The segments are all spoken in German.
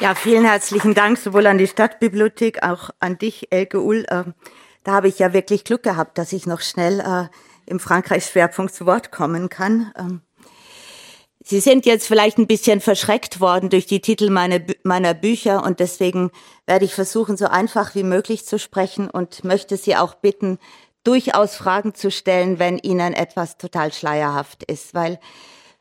Ja, vielen herzlichen Dank sowohl an die Stadtbibliothek, auch an dich, Elke Ull. Ähm, da habe ich ja wirklich Glück gehabt, dass ich noch schnell äh, im Frankreich-Schwerpunkt zu Wort kommen kann. Ähm, Sie sind jetzt vielleicht ein bisschen verschreckt worden durch die Titel meiner, meiner Bücher und deswegen werde ich versuchen, so einfach wie möglich zu sprechen und möchte Sie auch bitten, durchaus Fragen zu stellen, wenn Ihnen etwas total schleierhaft ist, weil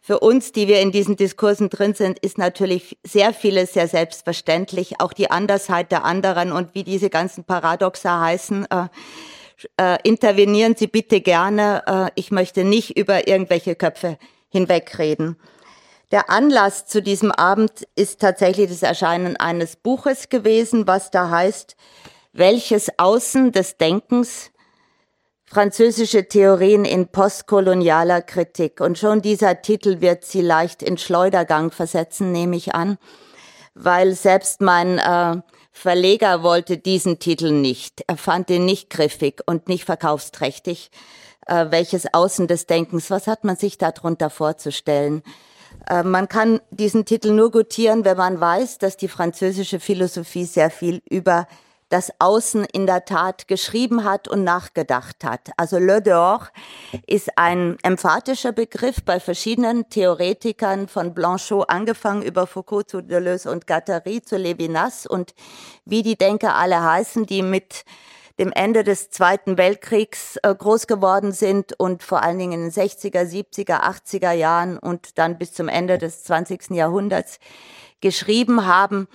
für uns, die wir in diesen Diskursen drin sind, ist natürlich sehr vieles sehr selbstverständlich, auch die Andersheit der anderen und wie diese ganzen Paradoxa heißen. Äh, äh, intervenieren Sie bitte gerne. Äh, ich möchte nicht über irgendwelche Köpfe hinwegreden. Der Anlass zu diesem Abend ist tatsächlich das Erscheinen eines Buches gewesen, was da heißt, welches Außen des Denkens französische Theorien in postkolonialer Kritik. Und schon dieser Titel wird sie leicht in Schleudergang versetzen, nehme ich an, weil selbst mein äh, Verleger wollte diesen Titel nicht. Er fand ihn nicht griffig und nicht verkaufsträchtig. Äh, welches Außen des Denkens, was hat man sich darunter vorzustellen? Äh, man kann diesen Titel nur gutieren, wenn man weiß, dass die französische Philosophie sehr viel über das Außen in der Tat geschrieben hat und nachgedacht hat. Also Le Dehors ist ein emphatischer Begriff bei verschiedenen Theoretikern von Blanchot angefangen über Foucault zu Deleuze und Guattari zu Levinas und wie die Denker alle heißen, die mit dem Ende des Zweiten Weltkriegs äh, groß geworden sind und vor allen Dingen in den 60er, 70er, 80er Jahren und dann bis zum Ende des 20. Jahrhunderts geschrieben haben.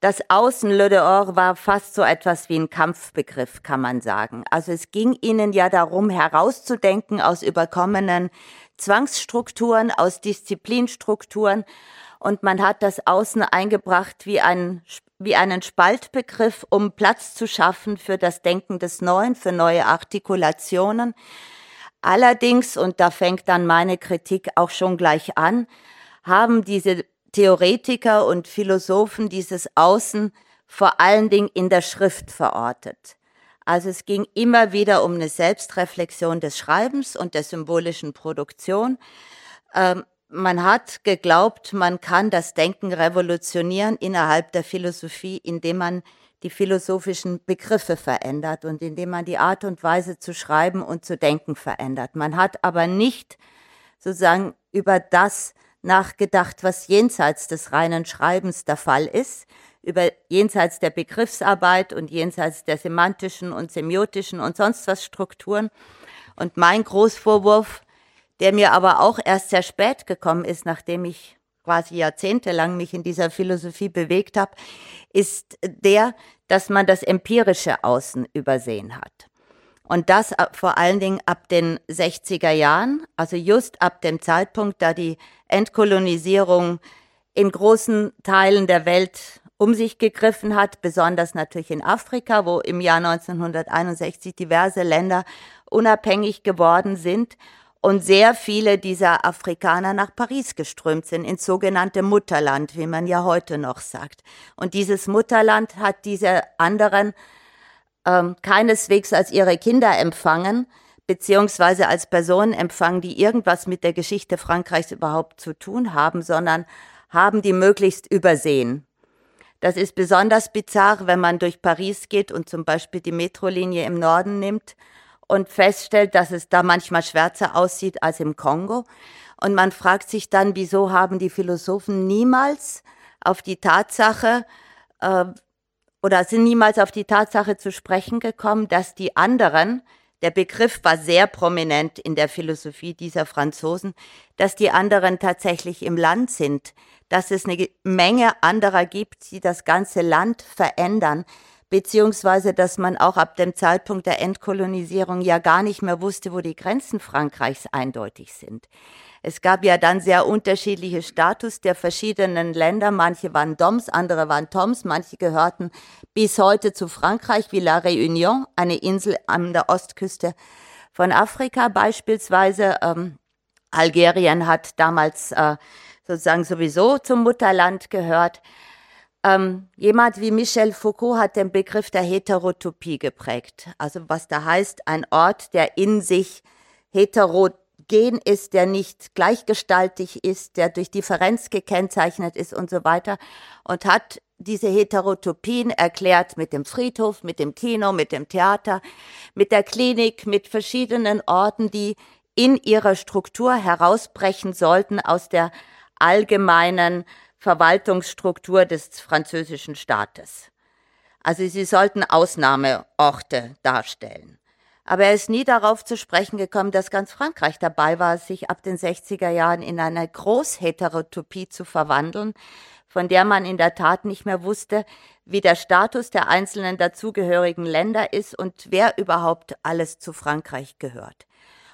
Das Außen Le dehors war fast so etwas wie ein Kampfbegriff, kann man sagen. Also es ging ihnen ja darum, herauszudenken aus überkommenen Zwangsstrukturen, aus Disziplinstrukturen. Und man hat das Außen eingebracht wie, ein, wie einen Spaltbegriff, um Platz zu schaffen für das Denken des Neuen, für neue Artikulationen. Allerdings, und da fängt dann meine Kritik auch schon gleich an, haben diese Theoretiker und Philosophen dieses Außen vor allen Dingen in der Schrift verortet. Also es ging immer wieder um eine Selbstreflexion des Schreibens und der symbolischen Produktion. Ähm, man hat geglaubt, man kann das Denken revolutionieren innerhalb der Philosophie, indem man die philosophischen Begriffe verändert und indem man die Art und Weise zu schreiben und zu denken verändert. Man hat aber nicht sozusagen über das nachgedacht, was jenseits des reinen Schreibens der Fall ist, über jenseits der Begriffsarbeit und jenseits der semantischen und semiotischen und sonst was Strukturen. Und mein Großvorwurf, der mir aber auch erst sehr spät gekommen ist, nachdem ich quasi jahrzehntelang mich in dieser Philosophie bewegt habe, ist der, dass man das empirische Außen übersehen hat. Und das vor allen Dingen ab den 60er Jahren, also just ab dem Zeitpunkt, da die Entkolonisierung in großen Teilen der Welt um sich gegriffen hat, besonders natürlich in Afrika, wo im Jahr 1961 diverse Länder unabhängig geworden sind und sehr viele dieser Afrikaner nach Paris geströmt sind, ins sogenannte Mutterland, wie man ja heute noch sagt. Und dieses Mutterland hat diese anderen ähm, keineswegs als ihre Kinder empfangen, beziehungsweise als Personen empfangen, die irgendwas mit der Geschichte Frankreichs überhaupt zu tun haben, sondern haben die möglichst übersehen. Das ist besonders bizarr, wenn man durch Paris geht und zum Beispiel die Metrolinie im Norden nimmt und feststellt, dass es da manchmal schwärzer aussieht als im Kongo. Und man fragt sich dann, wieso haben die Philosophen niemals auf die Tatsache äh, oder sind niemals auf die Tatsache zu sprechen gekommen, dass die anderen, der Begriff war sehr prominent in der Philosophie dieser Franzosen, dass die anderen tatsächlich im Land sind, dass es eine Menge anderer gibt, die das ganze Land verändern, beziehungsweise dass man auch ab dem Zeitpunkt der Entkolonisierung ja gar nicht mehr wusste, wo die Grenzen Frankreichs eindeutig sind. Es gab ja dann sehr unterschiedliche Status der verschiedenen Länder. Manche waren Doms, andere waren Toms, manche gehörten bis heute zu Frankreich, wie La Réunion, eine Insel an der Ostküste von Afrika beispielsweise. Ähm, Algerien hat damals äh, sozusagen sowieso zum Mutterland gehört. Ähm, jemand wie Michel Foucault hat den Begriff der Heterotopie geprägt. Also was da heißt, ein Ort, der in sich heterot homogen ist, der nicht gleichgestaltig ist, der durch Differenz gekennzeichnet ist und so weiter und hat diese Heterotopien erklärt mit dem Friedhof, mit dem Kino, mit dem Theater, mit der Klinik, mit verschiedenen Orten, die in ihrer Struktur herausbrechen sollten aus der allgemeinen Verwaltungsstruktur des französischen Staates. Also sie sollten Ausnahmeorte darstellen. Aber er ist nie darauf zu sprechen gekommen, dass ganz Frankreich dabei war, sich ab den 60er Jahren in eine Großheterotopie zu verwandeln, von der man in der Tat nicht mehr wusste, wie der Status der einzelnen dazugehörigen Länder ist und wer überhaupt alles zu Frankreich gehört.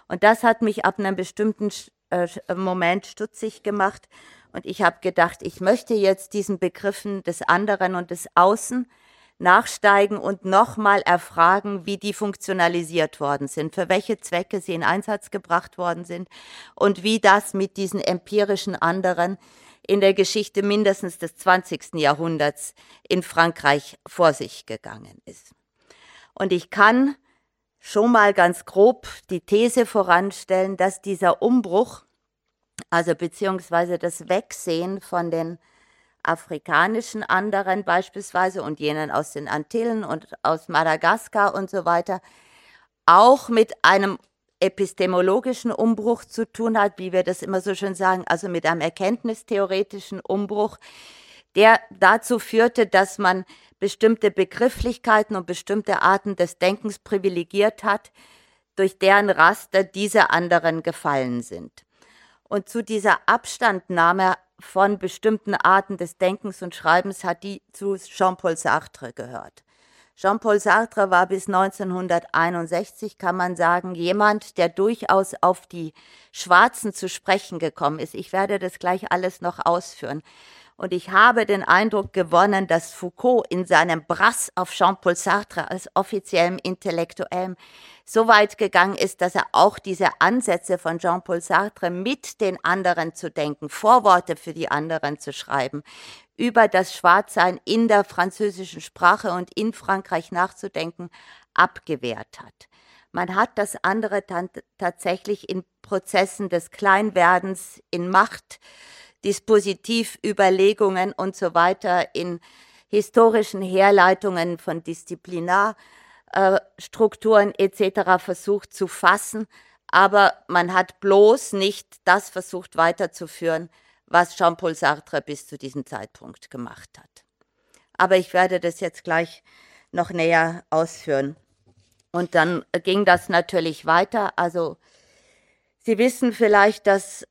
Und das hat mich ab einem bestimmten äh, Moment stutzig gemacht. Und ich habe gedacht, ich möchte jetzt diesen Begriffen des anderen und des Außen nachsteigen und nochmal erfragen, wie die funktionalisiert worden sind, für welche Zwecke sie in Einsatz gebracht worden sind und wie das mit diesen empirischen anderen in der Geschichte mindestens des 20. Jahrhunderts in Frankreich vor sich gegangen ist. Und ich kann schon mal ganz grob die These voranstellen, dass dieser Umbruch, also beziehungsweise das Wegsehen von den afrikanischen anderen beispielsweise und jenen aus den Antillen und aus Madagaskar und so weiter, auch mit einem epistemologischen Umbruch zu tun hat, wie wir das immer so schön sagen, also mit einem erkenntnistheoretischen Umbruch, der dazu führte, dass man bestimmte Begrifflichkeiten und bestimmte Arten des Denkens privilegiert hat, durch deren Raster diese anderen gefallen sind. Und zu dieser Abstandnahme von bestimmten Arten des Denkens und Schreibens hat die zu Jean-Paul Sartre gehört. Jean-Paul Sartre war bis 1961, kann man sagen, jemand, der durchaus auf die Schwarzen zu sprechen gekommen ist. Ich werde das gleich alles noch ausführen. Und ich habe den Eindruck gewonnen, dass Foucault in seinem Brass auf Jean-Paul Sartre als offiziellem Intellektuellem so weit gegangen ist, dass er auch diese Ansätze von Jean-Paul Sartre mit den anderen zu denken, Vorworte für die anderen zu schreiben, über das Schwarzsein in der französischen Sprache und in Frankreich nachzudenken, abgewehrt hat. Man hat das andere tatsächlich in Prozessen des Kleinwerdens, in Macht, Dispositivüberlegungen und so weiter in historischen Herleitungen von Disziplinarstrukturen äh, etc. versucht zu fassen, aber man hat bloß nicht das versucht weiterzuführen, was Jean-Paul Sartre bis zu diesem Zeitpunkt gemacht hat. Aber ich werde das jetzt gleich noch näher ausführen. Und dann ging das natürlich weiter. Also Sie wissen vielleicht, dass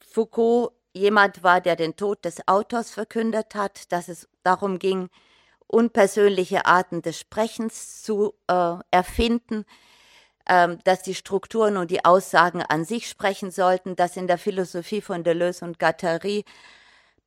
Foucault jemand war, der den Tod des Autors verkündet hat, dass es darum ging, unpersönliche Arten des Sprechens zu äh, erfinden, ähm, dass die Strukturen und die Aussagen an sich sprechen sollten, dass in der Philosophie von Deleuze und Guattari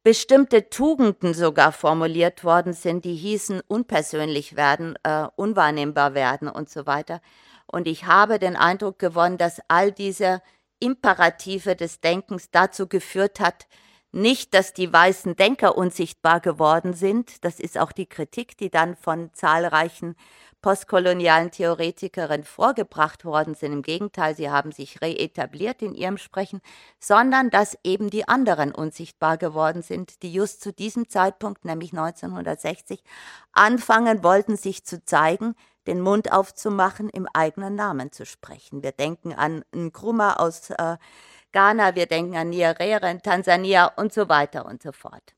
bestimmte Tugenden sogar formuliert worden sind, die hießen unpersönlich werden, äh, unwahrnehmbar werden und so weiter. Und ich habe den Eindruck gewonnen, dass all diese Imperative des Denkens dazu geführt hat, nicht, dass die weißen Denker unsichtbar geworden sind, das ist auch die Kritik, die dann von zahlreichen postkolonialen Theoretikerinnen vorgebracht worden sind. Im Gegenteil, sie haben sich reetabliert in ihrem Sprechen, sondern dass eben die anderen unsichtbar geworden sind, die just zu diesem Zeitpunkt, nämlich 1960, anfangen wollten, sich zu zeigen, den Mund aufzumachen, im eigenen Namen zu sprechen. Wir denken an Nkrumah aus äh, Ghana, wir denken an Nyerere in Tansania und so weiter und so fort.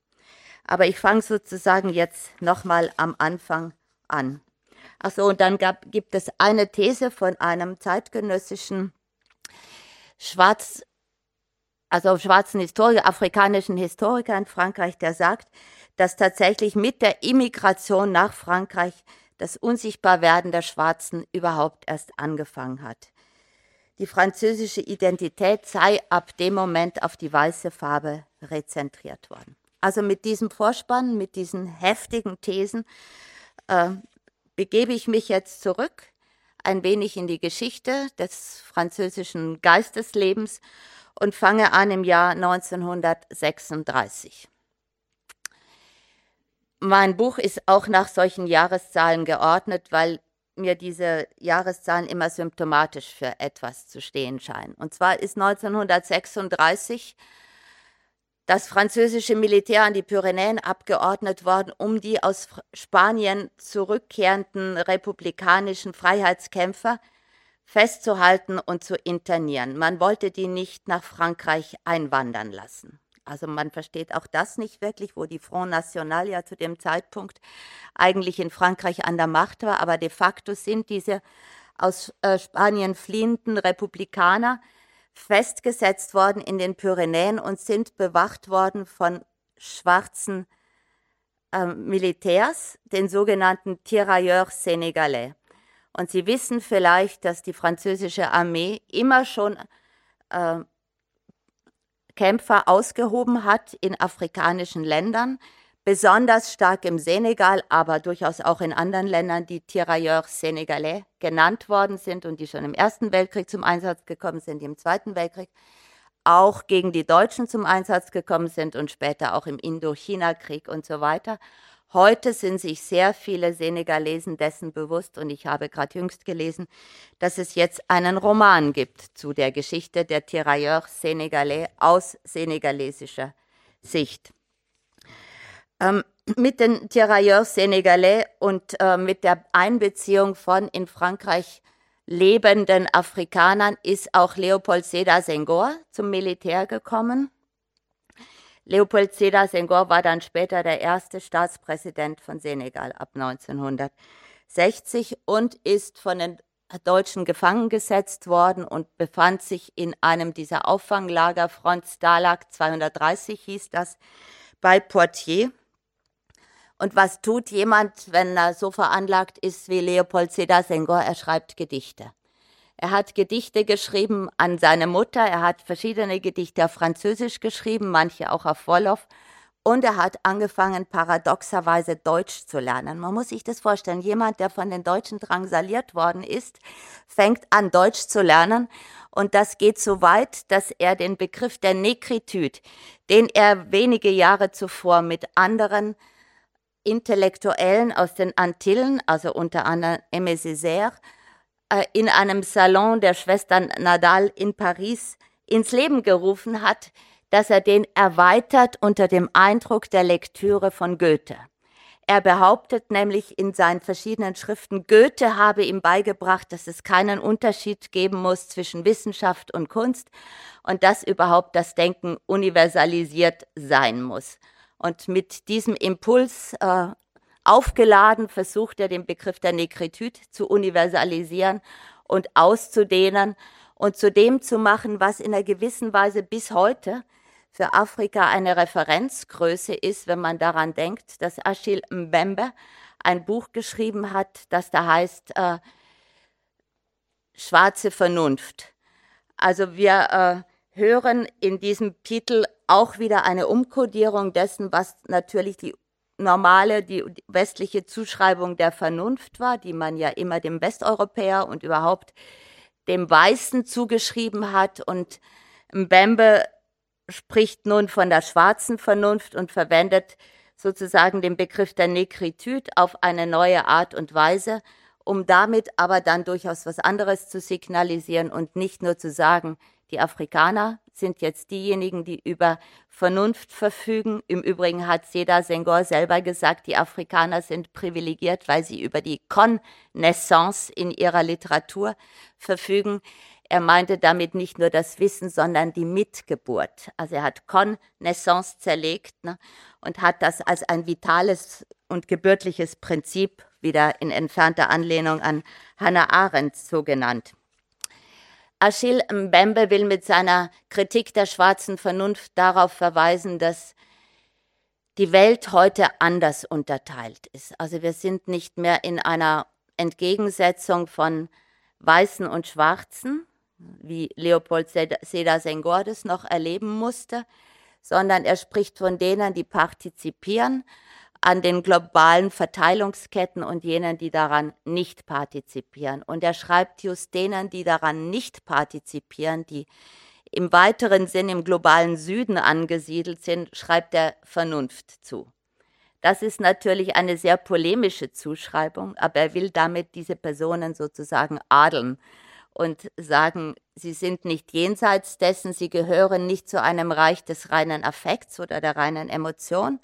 Aber ich fange sozusagen jetzt nochmal am Anfang an. Achso, und dann gab, gibt es eine These von einem zeitgenössischen Schwarz, also schwarzen Historiker, afrikanischen Historiker in Frankreich, der sagt, dass tatsächlich mit der Immigration nach Frankreich das Unsichtbarwerden der Schwarzen überhaupt erst angefangen hat. Die französische Identität sei ab dem Moment auf die weiße Farbe rezentriert worden. Also mit diesem Vorspann, mit diesen heftigen Thesen äh, begebe ich mich jetzt zurück ein wenig in die Geschichte des französischen Geisteslebens und fange an im Jahr 1936. Mein Buch ist auch nach solchen Jahreszahlen geordnet, weil mir diese Jahreszahlen immer symptomatisch für etwas zu stehen scheinen. Und zwar ist 1936 das französische Militär an die Pyrenäen abgeordnet worden, um die aus Spanien zurückkehrenden republikanischen Freiheitskämpfer festzuhalten und zu internieren. Man wollte die nicht nach Frankreich einwandern lassen. Also man versteht auch das nicht wirklich, wo die Front National ja zu dem Zeitpunkt eigentlich in Frankreich an der Macht war, aber de facto sind diese aus äh, Spanien fliehenden Republikaner festgesetzt worden in den Pyrenäen und sind bewacht worden von schwarzen äh, Militärs, den sogenannten Tirailleurs Sénégalais. Und Sie wissen vielleicht, dass die französische Armee immer schon äh, Kämpfer ausgehoben hat in afrikanischen Ländern, besonders stark im Senegal, aber durchaus auch in anderen Ländern, die Tirailleurs Sénégalais genannt worden sind und die schon im Ersten Weltkrieg zum Einsatz gekommen sind, im Zweiten Weltkrieg auch gegen die Deutschen zum Einsatz gekommen sind und später auch im Indochina-Krieg und so weiter. Heute sind sich sehr viele Senegalesen dessen bewusst und ich habe gerade jüngst gelesen, dass es jetzt einen Roman gibt zu der Geschichte der Tirailleurs Senegalais aus senegalesischer Sicht. Ähm, mit den Tirailleurs Senegalais und äh, mit der Einbeziehung von in Frankreich lebenden Afrikanern ist auch Leopold Sédar Senghor zum Militär gekommen. Leopold Sédar Senghor war dann später der erste Staatspräsident von Senegal ab 1960 und ist von den Deutschen gefangen gesetzt worden und befand sich in einem dieser Auffanglager, Front Stalag 230 hieß das, bei Poitiers. Und was tut jemand, wenn er so veranlagt ist wie Leopold Sédar Senghor? Er schreibt Gedichte. Er hat Gedichte geschrieben an seine Mutter, er hat verschiedene Gedichte auf Französisch geschrieben, manche auch auf Wolof. Und er hat angefangen, paradoxerweise Deutsch zu lernen. Man muss sich das vorstellen. Jemand, der von den Deutschen drangsaliert worden ist, fängt an, Deutsch zu lernen. Und das geht so weit, dass er den Begriff der Negritude, den er wenige Jahre zuvor mit anderen Intellektuellen aus den Antillen, also unter anderem Aimé Césaire, in einem Salon der Schwestern Nadal in Paris ins Leben gerufen hat, dass er den erweitert unter dem Eindruck der Lektüre von Goethe. Er behauptet nämlich in seinen verschiedenen Schriften, Goethe habe ihm beigebracht, dass es keinen Unterschied geben muss zwischen Wissenschaft und Kunst und dass überhaupt das Denken universalisiert sein muss. Und mit diesem Impuls äh, Aufgeladen versucht er den Begriff der Negritude zu universalisieren und auszudehnen und zu dem zu machen, was in einer gewissen Weise bis heute für Afrika eine Referenzgröße ist, wenn man daran denkt, dass Achille Mbembe ein Buch geschrieben hat, das da heißt äh, Schwarze Vernunft. Also wir äh, hören in diesem Titel auch wieder eine Umkodierung dessen, was natürlich die normale, die westliche Zuschreibung der Vernunft war, die man ja immer dem Westeuropäer und überhaupt dem Weißen zugeschrieben hat. Und Mbembe spricht nun von der schwarzen Vernunft und verwendet sozusagen den Begriff der Negritude auf eine neue Art und Weise, um damit aber dann durchaus was anderes zu signalisieren und nicht nur zu sagen, die Afrikaner sind jetzt diejenigen, die über Vernunft verfügen. Im Übrigen hat Seda Senghor selber gesagt, die Afrikaner sind privilegiert, weil sie über die Connaissance in ihrer Literatur verfügen. Er meinte damit nicht nur das Wissen, sondern die Mitgeburt. Also er hat Connaissance zerlegt ne, und hat das als ein vitales und gebürtliches Prinzip wieder in entfernter Anlehnung an Hannah Arendt so genannt. Achille Mbembe will mit seiner Kritik der schwarzen Vernunft darauf verweisen, dass die Welt heute anders unterteilt ist. Also wir sind nicht mehr in einer Entgegensetzung von Weißen und Schwarzen, wie Leopold Seda Senghor das noch erleben musste, sondern er spricht von denen, die partizipieren an den globalen Verteilungsketten und jenen, die daran nicht partizipieren. Und er schreibt just denen, die daran nicht partizipieren, die im weiteren Sinn im globalen Süden angesiedelt sind, schreibt er Vernunft zu. Das ist natürlich eine sehr polemische Zuschreibung, aber er will damit diese Personen sozusagen adeln und sagen, sie sind nicht jenseits dessen, sie gehören nicht zu einem Reich des reinen Affekts oder der reinen Emotion.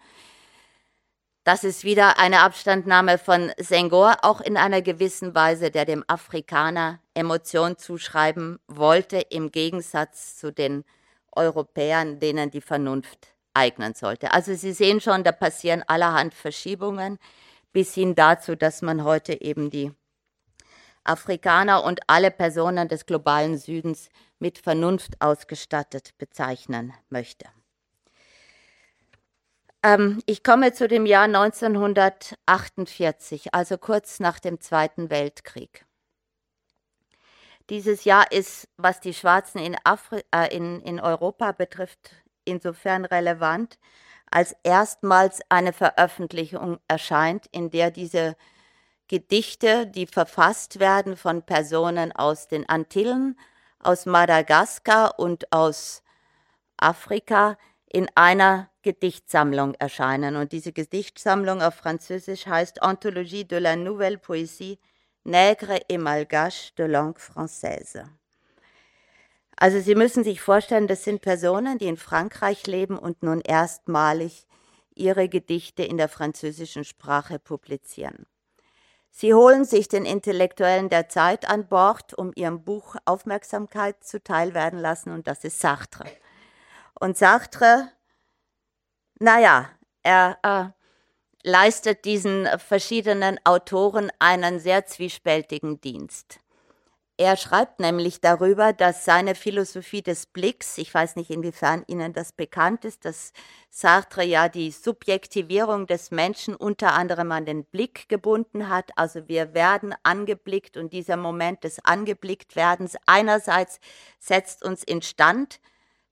Das ist wieder eine Abstandnahme von Senghor, auch in einer gewissen Weise, der dem Afrikaner Emotion zuschreiben wollte, im Gegensatz zu den Europäern, denen die Vernunft eignen sollte. Also Sie sehen schon, da passieren allerhand Verschiebungen bis hin dazu, dass man heute eben die Afrikaner und alle Personen des globalen Südens mit Vernunft ausgestattet bezeichnen möchte. Ähm, ich komme zu dem Jahr 1948, also kurz nach dem Zweiten Weltkrieg. Dieses Jahr ist, was die Schwarzen in, Afri äh, in, in Europa betrifft, insofern relevant, als erstmals eine Veröffentlichung erscheint, in der diese Gedichte, die verfasst werden von Personen aus den Antillen, aus Madagaskar und aus Afrika, in einer Gedichtsammlung erscheinen. Und diese Gedichtsammlung auf Französisch heißt Anthologie de la Nouvelle Poésie Nègre et Malgache de langue française. Also Sie müssen sich vorstellen, das sind Personen, die in Frankreich leben und nun erstmalig ihre Gedichte in der französischen Sprache publizieren. Sie holen sich den Intellektuellen der Zeit an Bord, um ihrem Buch Aufmerksamkeit zuteilwerden lassen, und das ist Sartre. Und Sartre, naja, er äh, leistet diesen verschiedenen Autoren einen sehr zwiespältigen Dienst. Er schreibt nämlich darüber, dass seine Philosophie des Blicks, ich weiß nicht, inwiefern Ihnen das bekannt ist, dass Sartre ja die Subjektivierung des Menschen unter anderem an den Blick gebunden hat. Also wir werden angeblickt und dieser Moment des Angeblicktwerdens einerseits setzt uns instand,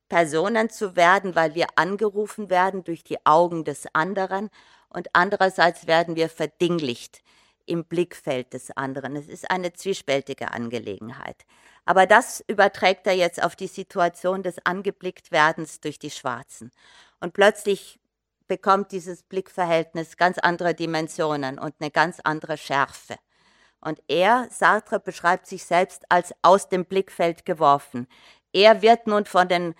Personen zu werden, weil wir angerufen werden durch die Augen des anderen und andererseits werden wir verdinglicht im Blickfeld des anderen. Es ist eine zwiespältige Angelegenheit. Aber das überträgt er jetzt auf die Situation des Angeblicktwerdens durch die Schwarzen. Und plötzlich bekommt dieses Blickverhältnis ganz andere Dimensionen und eine ganz andere Schärfe. Und er, Sartre, beschreibt sich selbst als aus dem Blickfeld geworfen. Er wird nun von den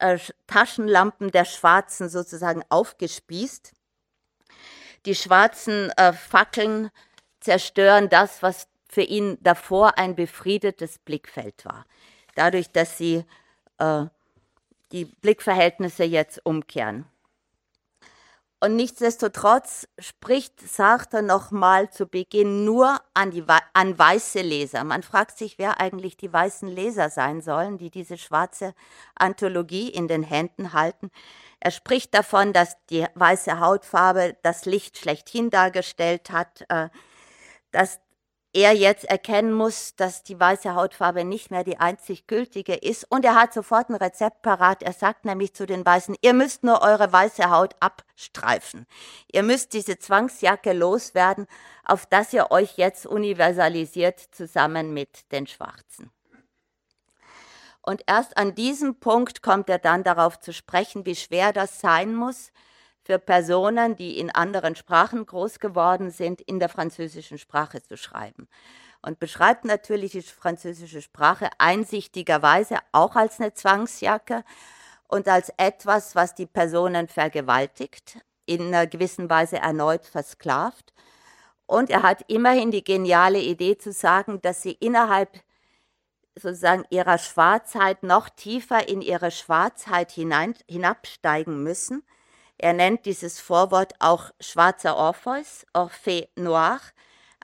äh, Taschenlampen der Schwarzen sozusagen aufgespießt. Die schwarzen äh, Fackeln zerstören das, was für ihn davor ein befriedetes Blickfeld war. Dadurch, dass sie äh, die Blickverhältnisse jetzt umkehren. Und nichtsdestotrotz spricht Sartre nochmal zu Beginn nur an, die, an weiße Leser. Man fragt sich, wer eigentlich die weißen Leser sein sollen, die diese schwarze Anthologie in den Händen halten. Er spricht davon, dass die weiße Hautfarbe das Licht schlechthin dargestellt hat, äh, dass er jetzt erkennen muss, dass die weiße Hautfarbe nicht mehr die einzig gültige ist. Und er hat sofort ein Rezept parat. Er sagt nämlich zu den Weißen, ihr müsst nur eure weiße Haut abstreifen. Ihr müsst diese Zwangsjacke loswerden, auf das ihr euch jetzt universalisiert zusammen mit den Schwarzen. Und erst an diesem Punkt kommt er dann darauf zu sprechen, wie schwer das sein muss, für Personen, die in anderen Sprachen groß geworden sind, in der französischen Sprache zu schreiben. Und beschreibt natürlich die französische Sprache einsichtigerweise auch als eine Zwangsjacke und als etwas, was die Personen vergewaltigt, in einer gewissen Weise erneut versklavt. Und er hat immerhin die geniale Idee zu sagen, dass sie innerhalb sozusagen ihrer Schwarzheit noch tiefer in ihre Schwarzheit hinein, hinabsteigen müssen er nennt dieses Vorwort auch schwarzer Orpheus, Orphée Noir.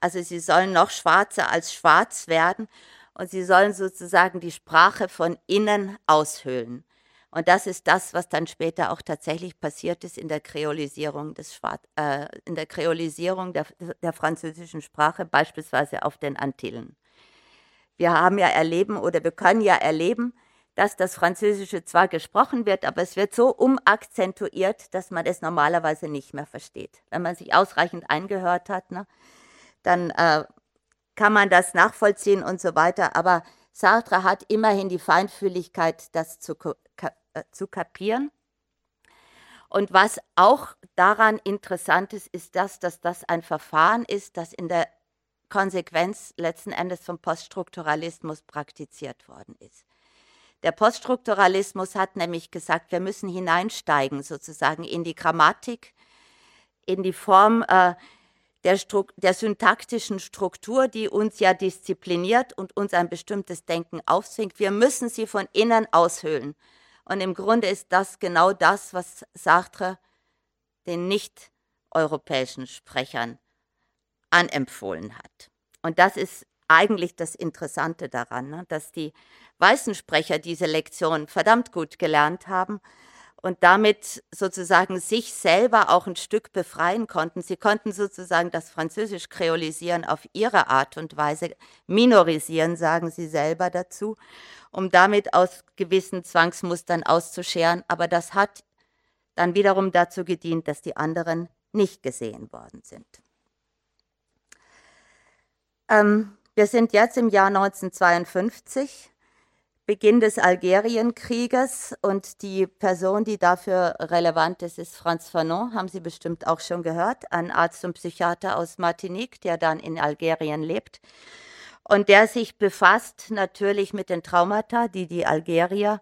Also sie sollen noch schwarzer als schwarz werden und sie sollen sozusagen die Sprache von innen aushöhlen. Und das ist das, was dann später auch tatsächlich passiert ist in der Kreolisierung, des Schwarz, äh, in der, Kreolisierung der, der französischen Sprache, beispielsweise auf den Antillen. Wir haben ja erleben oder wir können ja erleben, dass das Französische zwar gesprochen wird, aber es wird so umakzentuiert, dass man es normalerweise nicht mehr versteht. Wenn man sich ausreichend eingehört hat, ne, dann äh, kann man das nachvollziehen und so weiter. Aber Sartre hat immerhin die Feinfühligkeit, das zu, äh, zu kapieren. Und was auch daran interessant ist, ist das, dass das ein Verfahren ist, das in der Konsequenz letzten Endes vom Poststrukturalismus praktiziert worden ist. Der Poststrukturalismus hat nämlich gesagt, wir müssen hineinsteigen sozusagen in die Grammatik, in die Form äh, der, der, syntaktischen Struktur, die uns ja diszipliniert und uns ein bestimmtes Denken aufzwingt. Wir müssen sie von innen aushöhlen. Und im Grunde ist das genau das, was Sartre den nicht-europäischen Sprechern anempfohlen hat. Und das ist eigentlich das Interessante daran, ne? dass die weißen Sprecher diese Lektion verdammt gut gelernt haben und damit sozusagen sich selber auch ein Stück befreien konnten. Sie konnten sozusagen das Französisch kreolisieren auf ihre Art und Weise, minorisieren, sagen sie selber dazu, um damit aus gewissen Zwangsmustern auszuscheren. Aber das hat dann wiederum dazu gedient, dass die anderen nicht gesehen worden sind. Ähm, wir sind jetzt im Jahr 1952 Beginn des Algerienkrieges. Und die Person, die dafür relevant ist, ist Franz Fanon, haben Sie bestimmt auch schon gehört, ein Arzt und Psychiater aus Martinique, der dann in Algerien lebt. Und der sich befasst natürlich mit den Traumata, die die Algerier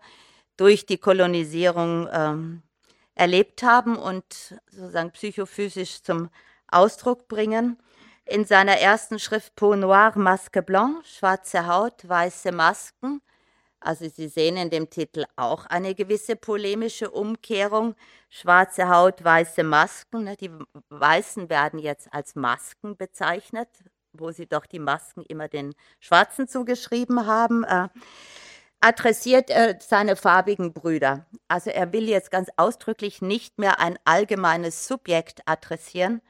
durch die Kolonisierung ähm, erlebt haben und sozusagen psychophysisch zum Ausdruck bringen. In seiner ersten Schrift Peau Noire, Masque Blanc, schwarze Haut, weiße Masken, also Sie sehen in dem Titel auch eine gewisse polemische Umkehrung. Schwarze Haut, weiße Masken. Ne? Die Weißen werden jetzt als Masken bezeichnet, wo sie doch die Masken immer den Schwarzen zugeschrieben haben. Äh, adressiert er seine farbigen Brüder. Also er will jetzt ganz ausdrücklich nicht mehr ein allgemeines Subjekt adressieren,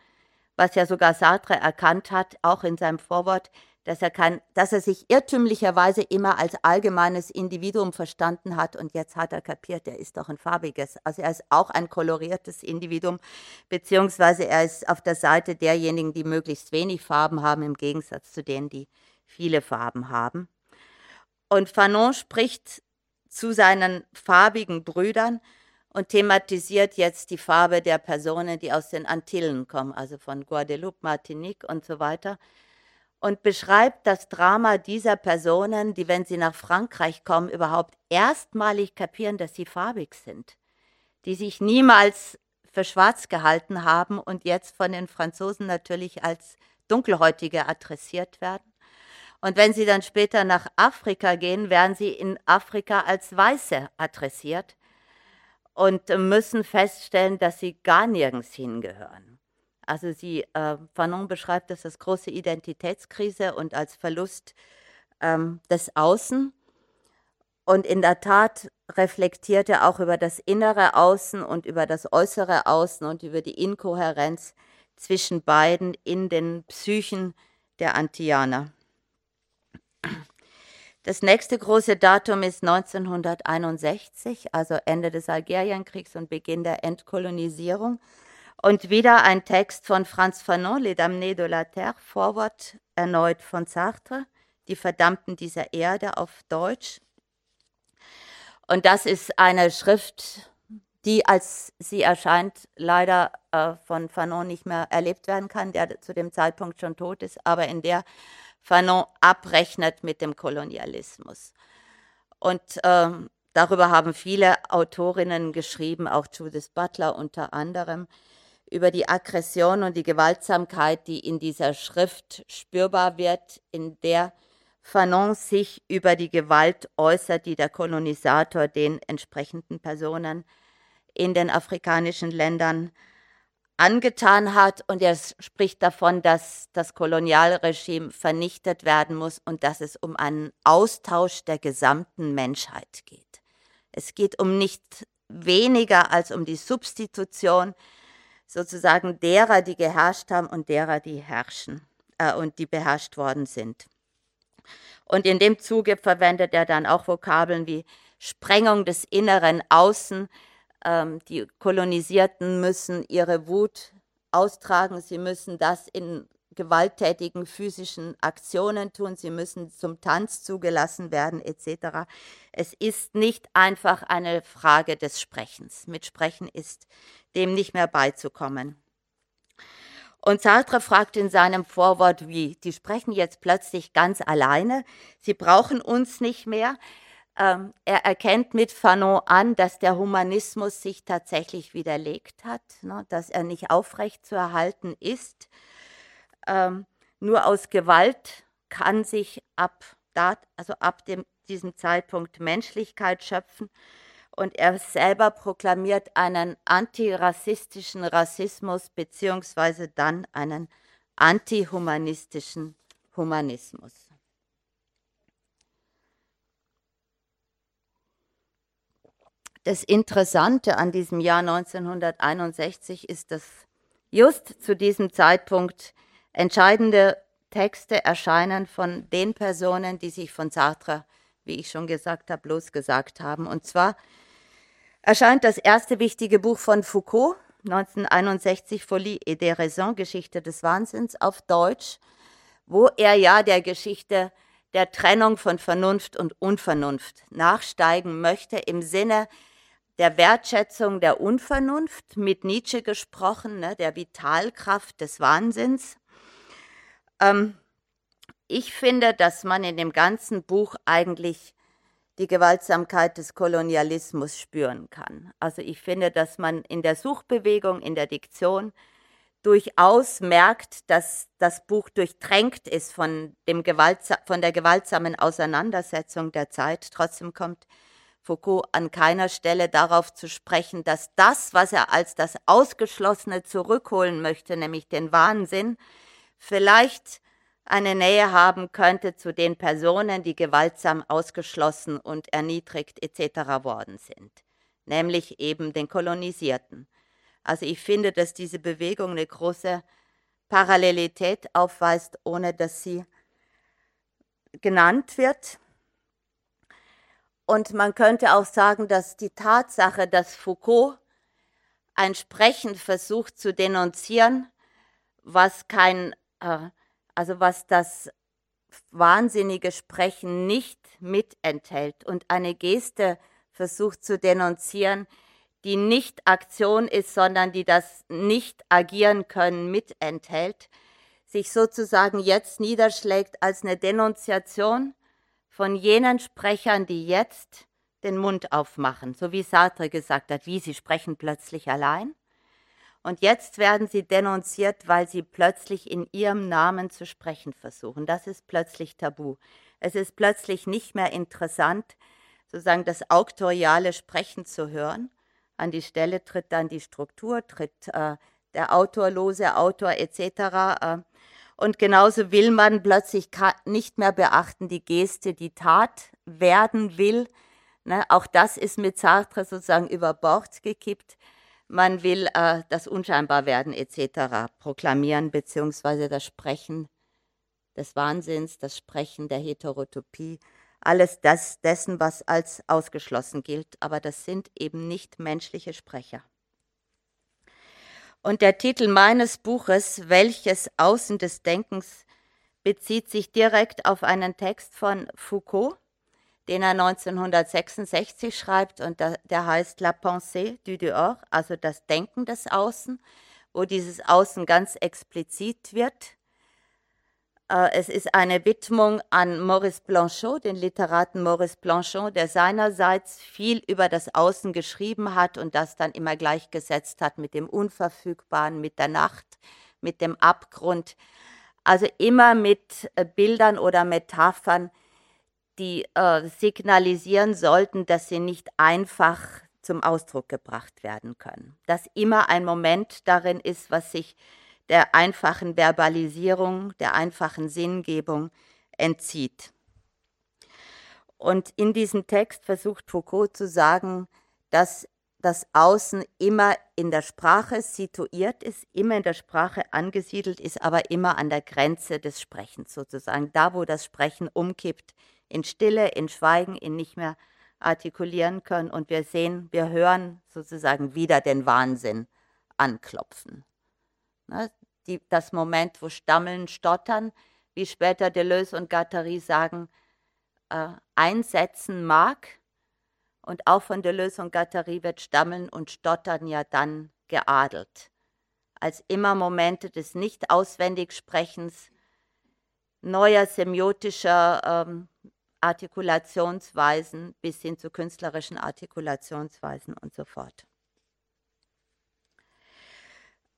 was ja sogar Sartre erkannt hat, auch in seinem Vorwort dass er, kann, dass er sich irrtümlicherweise immer als allgemeines Individuum verstanden hat und jetzt hat er kapiert, er ist doch ein farbiges. Also er ist auch ein koloriertes Individuum, beziehungsweise er ist auf der Seite derjenigen, die möglichst wenig Farben haben, im Gegensatz zu denen, die viele Farben haben. Und Fanon spricht zu seinen farbigen Brüdern und thematisiert jetzt die Farbe der Personen, die aus den Antillen kommen, also von Guadeloupe, Martinique und so weiter und beschreibt das Drama dieser Personen, die, wenn sie nach Frankreich kommen, überhaupt erstmalig kapieren, dass sie farbig sind, die sich niemals für schwarz gehalten haben und jetzt von den Franzosen natürlich als Dunkelhäutige adressiert werden. Und wenn sie dann später nach Afrika gehen, werden sie in Afrika als Weiße adressiert und müssen feststellen, dass sie gar nirgends hingehören. Also sie, äh, Fanon beschreibt das als große Identitätskrise und als Verlust ähm, des Außen. Und in der Tat reflektiert er auch über das innere Außen und über das äußere Außen und über die Inkohärenz zwischen beiden in den Psychen der Antianer. Das nächste große Datum ist 1961, also Ende des Algerienkriegs und Beginn der Entkolonisierung. Und wieder ein Text von Franz Fanon, Les Damnés de la Terre, Vorwort erneut von Sartre, Die Verdammten dieser Erde auf Deutsch. Und das ist eine Schrift, die, als sie erscheint, leider äh, von Fanon nicht mehr erlebt werden kann, der zu dem Zeitpunkt schon tot ist, aber in der Fanon abrechnet mit dem Kolonialismus. Und äh, darüber haben viele Autorinnen geschrieben, auch Judith Butler unter anderem über die Aggression und die Gewaltsamkeit, die in dieser Schrift spürbar wird, in der Fanon sich über die Gewalt äußert, die der Kolonisator den entsprechenden Personen in den afrikanischen Ländern angetan hat. Und er spricht davon, dass das Kolonialregime vernichtet werden muss und dass es um einen Austausch der gesamten Menschheit geht. Es geht um nicht weniger als um die Substitution sozusagen derer, die geherrscht haben und derer, die herrschen äh, und die beherrscht worden sind. Und in dem Zuge verwendet er dann auch Vokabeln wie Sprengung des inneren Außen. Ähm, die Kolonisierten müssen ihre Wut austragen, sie müssen das in gewalttätigen physischen Aktionen tun, sie müssen zum Tanz zugelassen werden etc. Es ist nicht einfach eine Frage des Sprechens. Mit Sprechen ist dem nicht mehr beizukommen. Und Sartre fragt in seinem Vorwort, wie, die sprechen jetzt plötzlich ganz alleine, sie brauchen uns nicht mehr. Ähm, er erkennt mit Fanon an, dass der Humanismus sich tatsächlich widerlegt hat, ne, dass er nicht aufrecht zu erhalten ist. Ähm, nur aus Gewalt kann sich ab, da, also ab dem, diesem Zeitpunkt Menschlichkeit schöpfen. Und er selber proklamiert einen antirassistischen Rassismus beziehungsweise dann einen antihumanistischen Humanismus. Das Interessante an diesem Jahr 1961 ist, dass just zu diesem Zeitpunkt Entscheidende Texte erscheinen von den Personen, die sich von Sartre, wie ich schon gesagt habe, losgesagt haben. Und zwar erscheint das erste wichtige Buch von Foucault, 1961, Folie et des Raisons, Geschichte des Wahnsinns, auf Deutsch, wo er ja der Geschichte der Trennung von Vernunft und Unvernunft nachsteigen möchte im Sinne der Wertschätzung der Unvernunft, mit Nietzsche gesprochen, ne, der Vitalkraft des Wahnsinns ähm, ich finde, dass man in dem ganzen Buch eigentlich die Gewaltsamkeit des Kolonialismus spüren kann. Also ich finde, dass man in der Suchbewegung, in der Diktion durchaus merkt, dass das Buch durchtränkt ist von, dem Gewaltsa von der gewaltsamen Auseinandersetzung der Zeit. Trotzdem kommt Foucault an keiner Stelle darauf zu sprechen, dass das, was er als das Ausgeschlossene zurückholen möchte, nämlich den Wahnsinn, vielleicht eine Nähe haben könnte zu den Personen, die gewaltsam ausgeschlossen und erniedrigt etc. worden sind, nämlich eben den Kolonisierten. Also ich finde, dass diese Bewegung eine große Parallelität aufweist, ohne dass sie genannt wird. Und man könnte auch sagen, dass die Tatsache, dass Foucault ein Sprechen versucht zu denunzieren, was kein äh, also was das wahnsinnige Sprechen nicht mit enthält und eine Geste versucht zu denunzieren, die nicht Aktion ist, sondern die das nicht agieren können mit enthält, sich sozusagen jetzt niederschlägt als eine Denunziation von jenen Sprechern, die jetzt den Mund aufmachen, so wie Sartre gesagt hat, wie sie sprechen plötzlich allein und jetzt werden sie denunziert, weil sie plötzlich in ihrem Namen zu sprechen versuchen. Das ist plötzlich tabu. Es ist plötzlich nicht mehr interessant, sozusagen das auktoriale Sprechen zu hören. An die Stelle tritt dann die Struktur, tritt äh, der autorlose Autor etc. Äh, und genauso will man plötzlich nicht mehr beachten die Geste, die Tat werden will. Ne, auch das ist mit Sartre sozusagen über Bord gekippt man will äh, das Unscheinbarwerden etc. proklamieren, beziehungsweise das Sprechen des Wahnsinns, das Sprechen der Heterotopie, alles das dessen, was als ausgeschlossen gilt, aber das sind eben nicht menschliche Sprecher. Und der Titel meines Buches, welches Außen des Denkens, bezieht sich direkt auf einen Text von Foucault, den er 1966 schreibt und der, heißt La pensée du dehors, also das Denken des Außen, wo dieses Außen ganz explizit wird. Äh, es ist eine Widmung an Maurice Blanchot, den Literaten Maurice Blanchot, der seinerseits viel über das Außen geschrieben hat und das dann immer gleichgesetzt hat mit dem Unverfügbaren, mit der Nacht, mit dem Abgrund. Also immer mit äh, Bildern oder Metaphern, die äh, signalisieren sollten, dass sie nicht einfach zum Ausdruck gebracht werden können. Dass immer ein Moment darin ist, was sich der einfachen Verbalisierung, der einfachen Sinngebung entzieht. Und in diesem Text versucht Foucault zu sagen, dass das Außen immer in der Sprache situiert ist, immer in der Sprache angesiedelt ist, aber immer an der Grenze des Sprechens sozusagen, da wo das Sprechen umkippt in Stille, in Schweigen, in nicht mehr artikulieren können. Und wir sehen, wir hören sozusagen wieder den Wahnsinn anklopfen. Ne? die, das Moment, wo Stammeln, Stottern, wie später Deleuze und Guattari sagen, äh, einsetzen mag. Und auch von Deleuze und Guattari wird Stammeln und Stottern ja dann geadelt. Als immer Momente des Nicht-Auswendig-Sprechens, neuer semiotischer ähm, Artikulationsweisen bis hin zu künstlerischen Artikulationsweisen und so fort.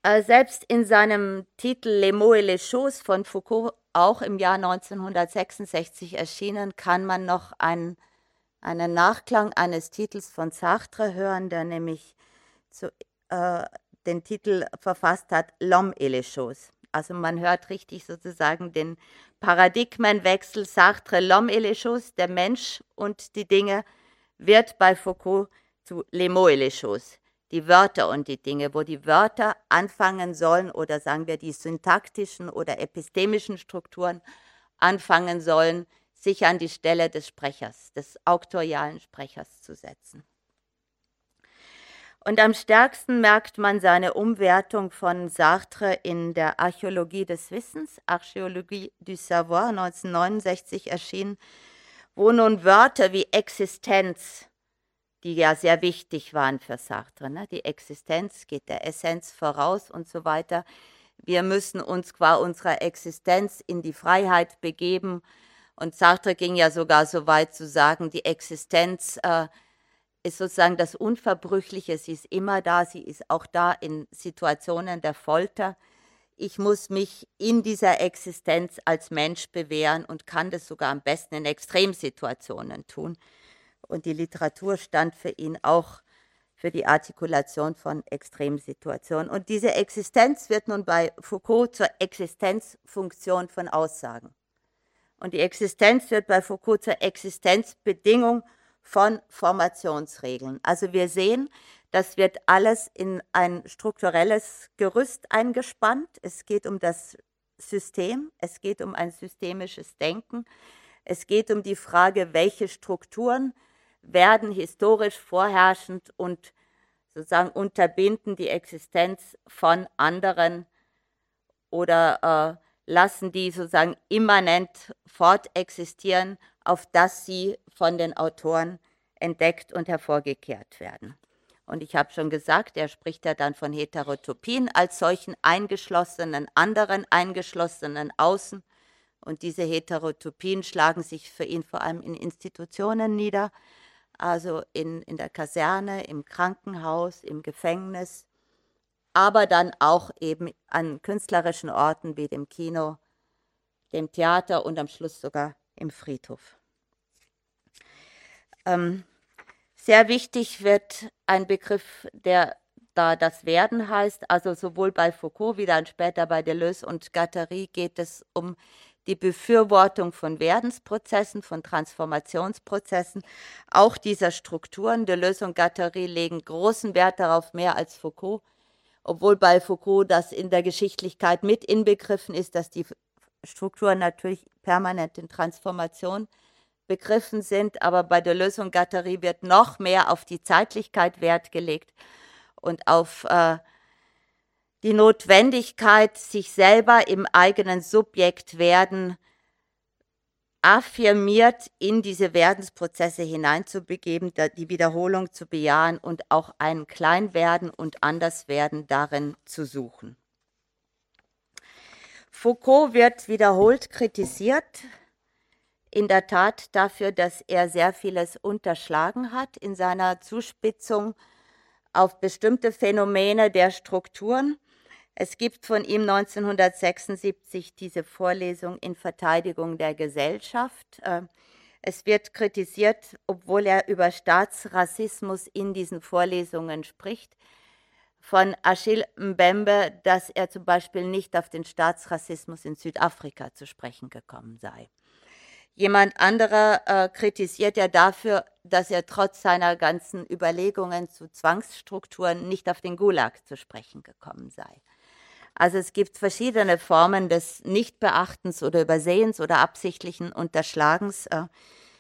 Äh, selbst in seinem Titel Les mots et les choses von Foucault, auch im Jahr 1966 erschienen, kann man noch einen, einen Nachklang eines Titels von Sartre hören, der nämlich zu, äh, den Titel verfasst hat, L'homme et les choses. Also man hört richtig sozusagen den Paradigmenwechsel Sartre, L'homme et les choses, der Mensch und die Dinge, wird bei Foucault zu Les mots et les choses die Wörter und die Dinge, wo die Wörter anfangen sollen oder sagen wir die syntaktischen oder epistemischen Strukturen anfangen sollen, sich an die Stelle des Sprechers, des auktorialen Sprechers zu setzen. Und am stärksten merkt man seine Umwertung von Sartre in der Archäologie des Wissens, Archäologie du Savoir, 1969 erschienen, wo nun Wörter wie Existenz, die ja sehr wichtig waren für Sartre. Ne? Die Existenz geht der Essenz voraus und so weiter. Wir müssen uns qua unserer Existenz in die Freiheit begeben. Und Sartre ging ja sogar so weit zu sagen, die Existenz äh, ist sozusagen das Unverbrüchliche. Sie ist immer da. Sie ist auch da in Situationen der Folter. Ich muss mich in dieser Existenz als Mensch bewähren und kann das sogar am besten in Extremsituationen tun und die Literatur stand für ihn auch für die Artikulation von Extremsituationen. Und diese Existenz wird nun bei Foucault zur Existenzfunktion von Aussagen. Und die Existenz wird bei Foucault zur Existenzbedingung von Formationsregeln. Also wir sehen, das wird alles in ein strukturelles Gerüst eingespannt. Es geht um das System, es geht um ein systemisches Denken, es geht um die Frage, welche Strukturen werden historisch vorherrschend und sozusagen unterbinden die Existenz von anderen oder äh, lassen die sozusagen immanent fortexistieren, auf das sie von den Autoren entdeckt und hervorgekehrt werden. Und ich habe schon gesagt, er spricht ja dann von Heterotopien als solchen eingeschlossenen, anderen eingeschlossenen Außen. Und diese Heterotopien schlagen sich für ihn vor allem in Institutionen nieder, also in, in der Kaserne, im Krankenhaus, im Gefängnis, aber dann auch eben an künstlerischen Orten wie dem Kino, dem Theater und am Schluss sogar im Friedhof. Ähm, sehr wichtig wird ein Begriff, der da das Werden heißt, also sowohl bei Foucault wie dann später bei Deleuze und Guattari geht es um die Befürwortung von Werdensprozessen, von Transformationsprozessen, auch dieser Strukturen. Deleuze und Guattari legen großen Wert darauf, mehr als Foucault, obwohl bei Foucault das in der Geschichtlichkeit mit inbegriffen ist, dass die Strukturen natürlich permanent in Transformation begriffen sind, aber bei Deleuze und Guattari wird noch mehr auf die Zeitlichkeit Wert gelegt und auf äh, die Notwendigkeit, sich selber im eigenen Subjekt werden, affirmiert, in diese Werdensprozesse hineinzubegeben, die Wiederholung zu bejahen und auch ein Kleinwerden und Anderswerden darin zu suchen. Foucault wird wiederholt kritisiert, in der Tat dafür, dass er sehr vieles unterschlagen hat in seiner Zuspitzung auf bestimmte Phänomene der Strukturen es gibt von ihm 1976 diese Vorlesung in Verteidigung der Gesellschaft. Äh, es wird kritisiert, obwohl er über Staatsrassismus in diesen Vorlesungen spricht, von Achille Mbembe, dass er zum Beispiel nicht auf den Staatsrassismus in Südafrika zu sprechen gekommen sei. Jemand anderer äh, kritisiert er dafür, dass er trotz seiner ganzen Überlegungen zu Zwangsstrukturen nicht auf den Gulag zu sprechen gekommen sei. Also es gibt verschiedene Formen des Nichtbeachtens oder Übersehens oder absichtlichen Unterschlagens. Äh,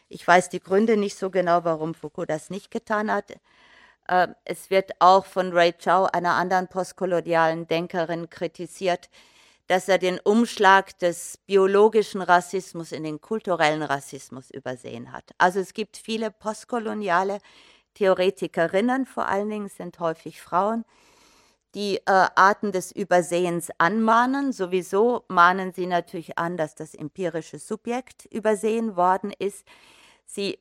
ich weiß die Gründe nicht so genau, warum Foucault das nicht getan hat. Äh, es wird auch von Ray Chow, einer anderen postkolonialen Denkerin, kritisiert, dass er den Umschlag des biologischen Rassismus in den kulturellen Rassismus übersehen hat. Also es gibt viele postkoloniale Theoretikerinnen, vor allen Dingen sind häufig Frauen, die äh, Arten des Übersehens anmahnen. Sowieso mahnen sie natürlich an, dass das empirische Subjekt übersehen worden ist. Sie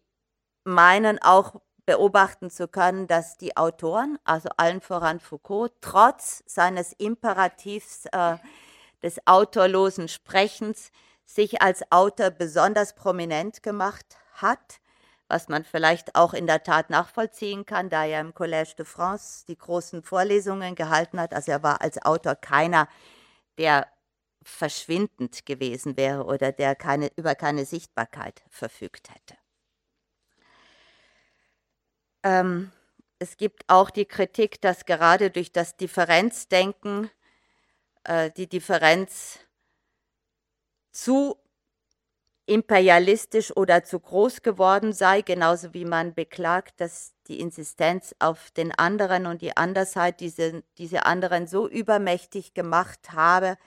meinen auch beobachten zu können, dass die Autoren, also allen voran Foucault, trotz seines Imperativs äh, des autorlosen Sprechens sich als Autor besonders prominent gemacht hat, was man vielleicht auch in der Tat nachvollziehen kann, da er im Collège de France die großen Vorlesungen gehalten hat. Also er war als Autor keiner, der verschwindend gewesen wäre oder der keine, über keine Sichtbarkeit verfügt hätte. Ähm, es gibt auch die Kritik, dass gerade durch das Differenzdenken äh, die Differenz zu imperialistisch oder zu groß geworden sei, genauso wie man beklagt, dass die Insistenz auf den anderen und die Andersheit diese, diese anderen so übermächtig gemacht habe,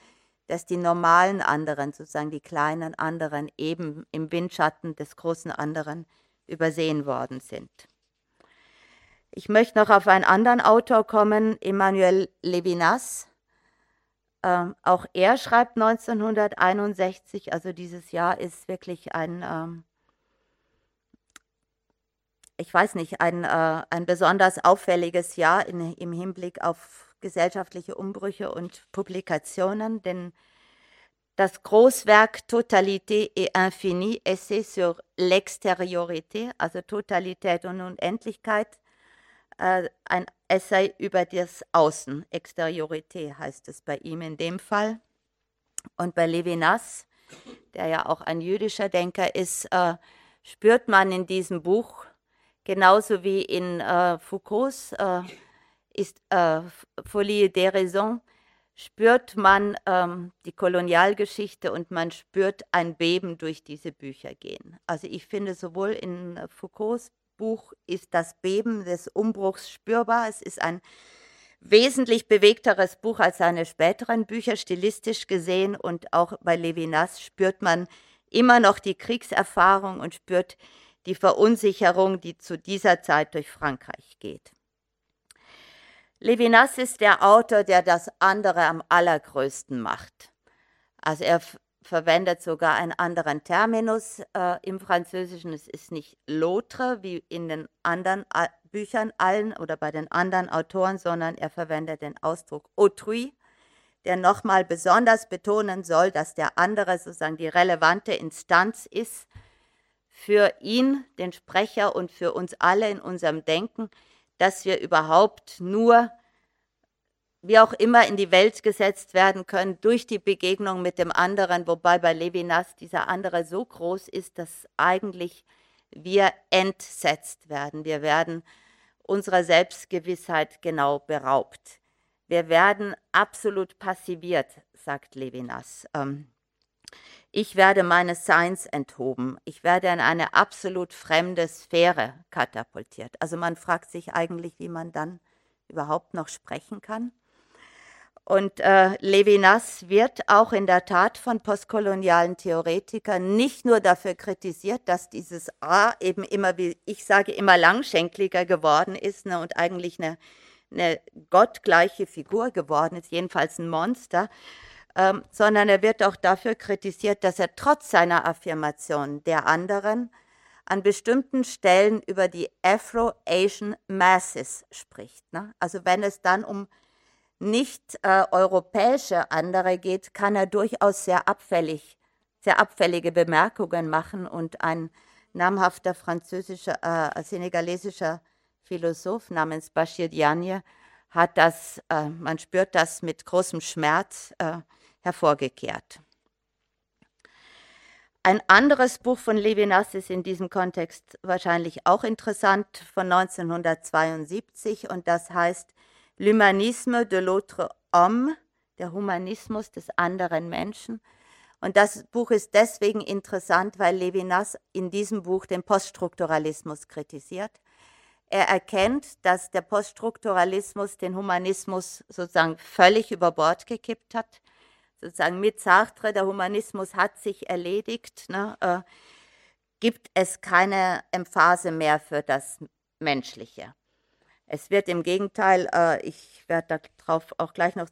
dass die normalen anderen, sozusagen die kleinen anderen, eben im Windschatten des großen anderen übersehen worden sind. Ich möchte noch auf einen anderen Autor kommen, Emmanuel Levinas, ähm, auch er schreibt 1961, also dieses Jahr ist wirklich ein, ähm, ich weiß nicht, ein, äh, ein besonders auffälliges Jahr in, im Hinblick auf gesellschaftliche Umbrüche und Publikationen, denn das Großwerk Totalité et Infini, Essai sur l'extériorité, also Totalität und Unendlichkeit, äh, ein Essay über das Außen, Exteriorité heißt es bei ihm in dem Fall. Und bei Levinas, der ja auch ein jüdischer Denker ist, äh, spürt man in diesem Buch, genauso wie in äh, Foucaults äh, ist, äh, Folie des Raisons, spürt man ähm, die Kolonialgeschichte und man spürt ein Beben durch diese Bücher gehen. Also ich finde sowohl in Foucaults Buch ist das Beben des Umbruchs spürbar. Es ist ein wesentlich bewegteres Buch als seine späteren Bücher, stilistisch gesehen. Und auch bei Levinas spürt man immer noch die Kriegserfahrung und spürt die Verunsicherung, die zu dieser Zeit durch Frankreich geht. Levinas ist der Autor, der das andere am allergrößten macht. Also er verwendet sogar einen anderen Terminus äh, im Französischen. Es ist nicht l'autre wie in den anderen äh, Büchern allen oder bei den anderen Autoren, sondern er verwendet den Ausdruck autrui, der nochmal besonders betonen soll, dass der andere sozusagen die relevante Instanz ist für ihn, den Sprecher und für uns alle in unserem Denken, dass wir überhaupt nur wie auch immer in die Welt gesetzt werden können durch die Begegnung mit dem anderen, wobei bei Levinas dieser andere so groß ist, dass eigentlich wir entsetzt werden. Wir werden unserer Selbstgewissheit genau beraubt. Wir werden absolut passiviert, sagt Levinas. Ähm, ich werde meine Seins enthoben. Ich werde in eine absolut fremde Sphäre katapultiert. Also man fragt sich eigentlich, wie man dann überhaupt noch sprechen kann. Und äh, Levinas wird auch in der Tat von postkolonialen Theoretikern nicht nur dafür kritisiert, dass dieses A eben immer, wie ich sage, immer langschenkliger geworden ist ne, und eigentlich eine, eine gottgleiche Figur geworden ist, jedenfalls ein Monster, ähm, sondern er wird auch dafür kritisiert, dass er trotz seiner Affirmation der anderen an bestimmten Stellen über die Afro-Asian Masses spricht. Ne? Also wenn es dann um nicht äh, europäische andere geht, kann er durchaus sehr abfällig, sehr abfällige Bemerkungen machen und ein namhafter französischer, äh, senegalesischer Philosoph namens Bashir Diagne hat das, äh, man spürt das mit großem Schmerz äh, hervorgekehrt. Ein anderes Buch von Levinas ist in diesem Kontext wahrscheinlich auch interessant von 1972 und das heißt L'humanisme de l'autre homme, der Humanismus des anderen Menschen. Und das Buch ist deswegen interessant, weil Levinas in diesem Buch den Poststrukturalismus kritisiert. Er erkennt, dass der Poststrukturalismus den Humanismus sozusagen völlig über Bord gekippt hat, sozusagen mit Sartre, der Humanismus hat sich erledigt, ne, äh, gibt es keine Emphase mehr für das Menschliche. Es wird im Gegenteil, äh, ich werde darauf auch gleich noch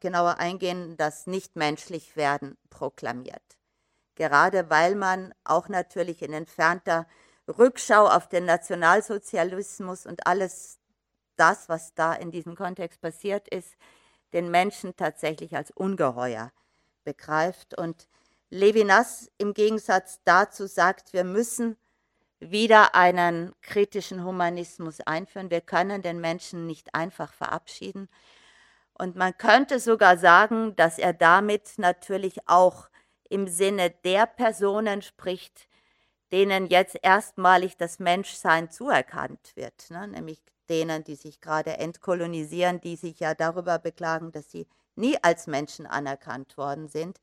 genauer eingehen, das Nichtmenschlichwerden proklamiert. Gerade weil man auch natürlich in entfernter Rückschau auf den Nationalsozialismus und alles das, was da in diesem Kontext passiert ist, den Menschen tatsächlich als Ungeheuer begreift. Und Levinas im Gegensatz dazu sagt, wir müssen wieder einen kritischen Humanismus einführen. Wir können den Menschen nicht einfach verabschieden. Und man könnte sogar sagen, dass er damit natürlich auch im Sinne der Personen spricht, denen jetzt erstmalig das Menschsein zuerkannt wird, ne? nämlich denen, die sich gerade entkolonisieren, die sich ja darüber beklagen, dass sie nie als Menschen anerkannt worden sind,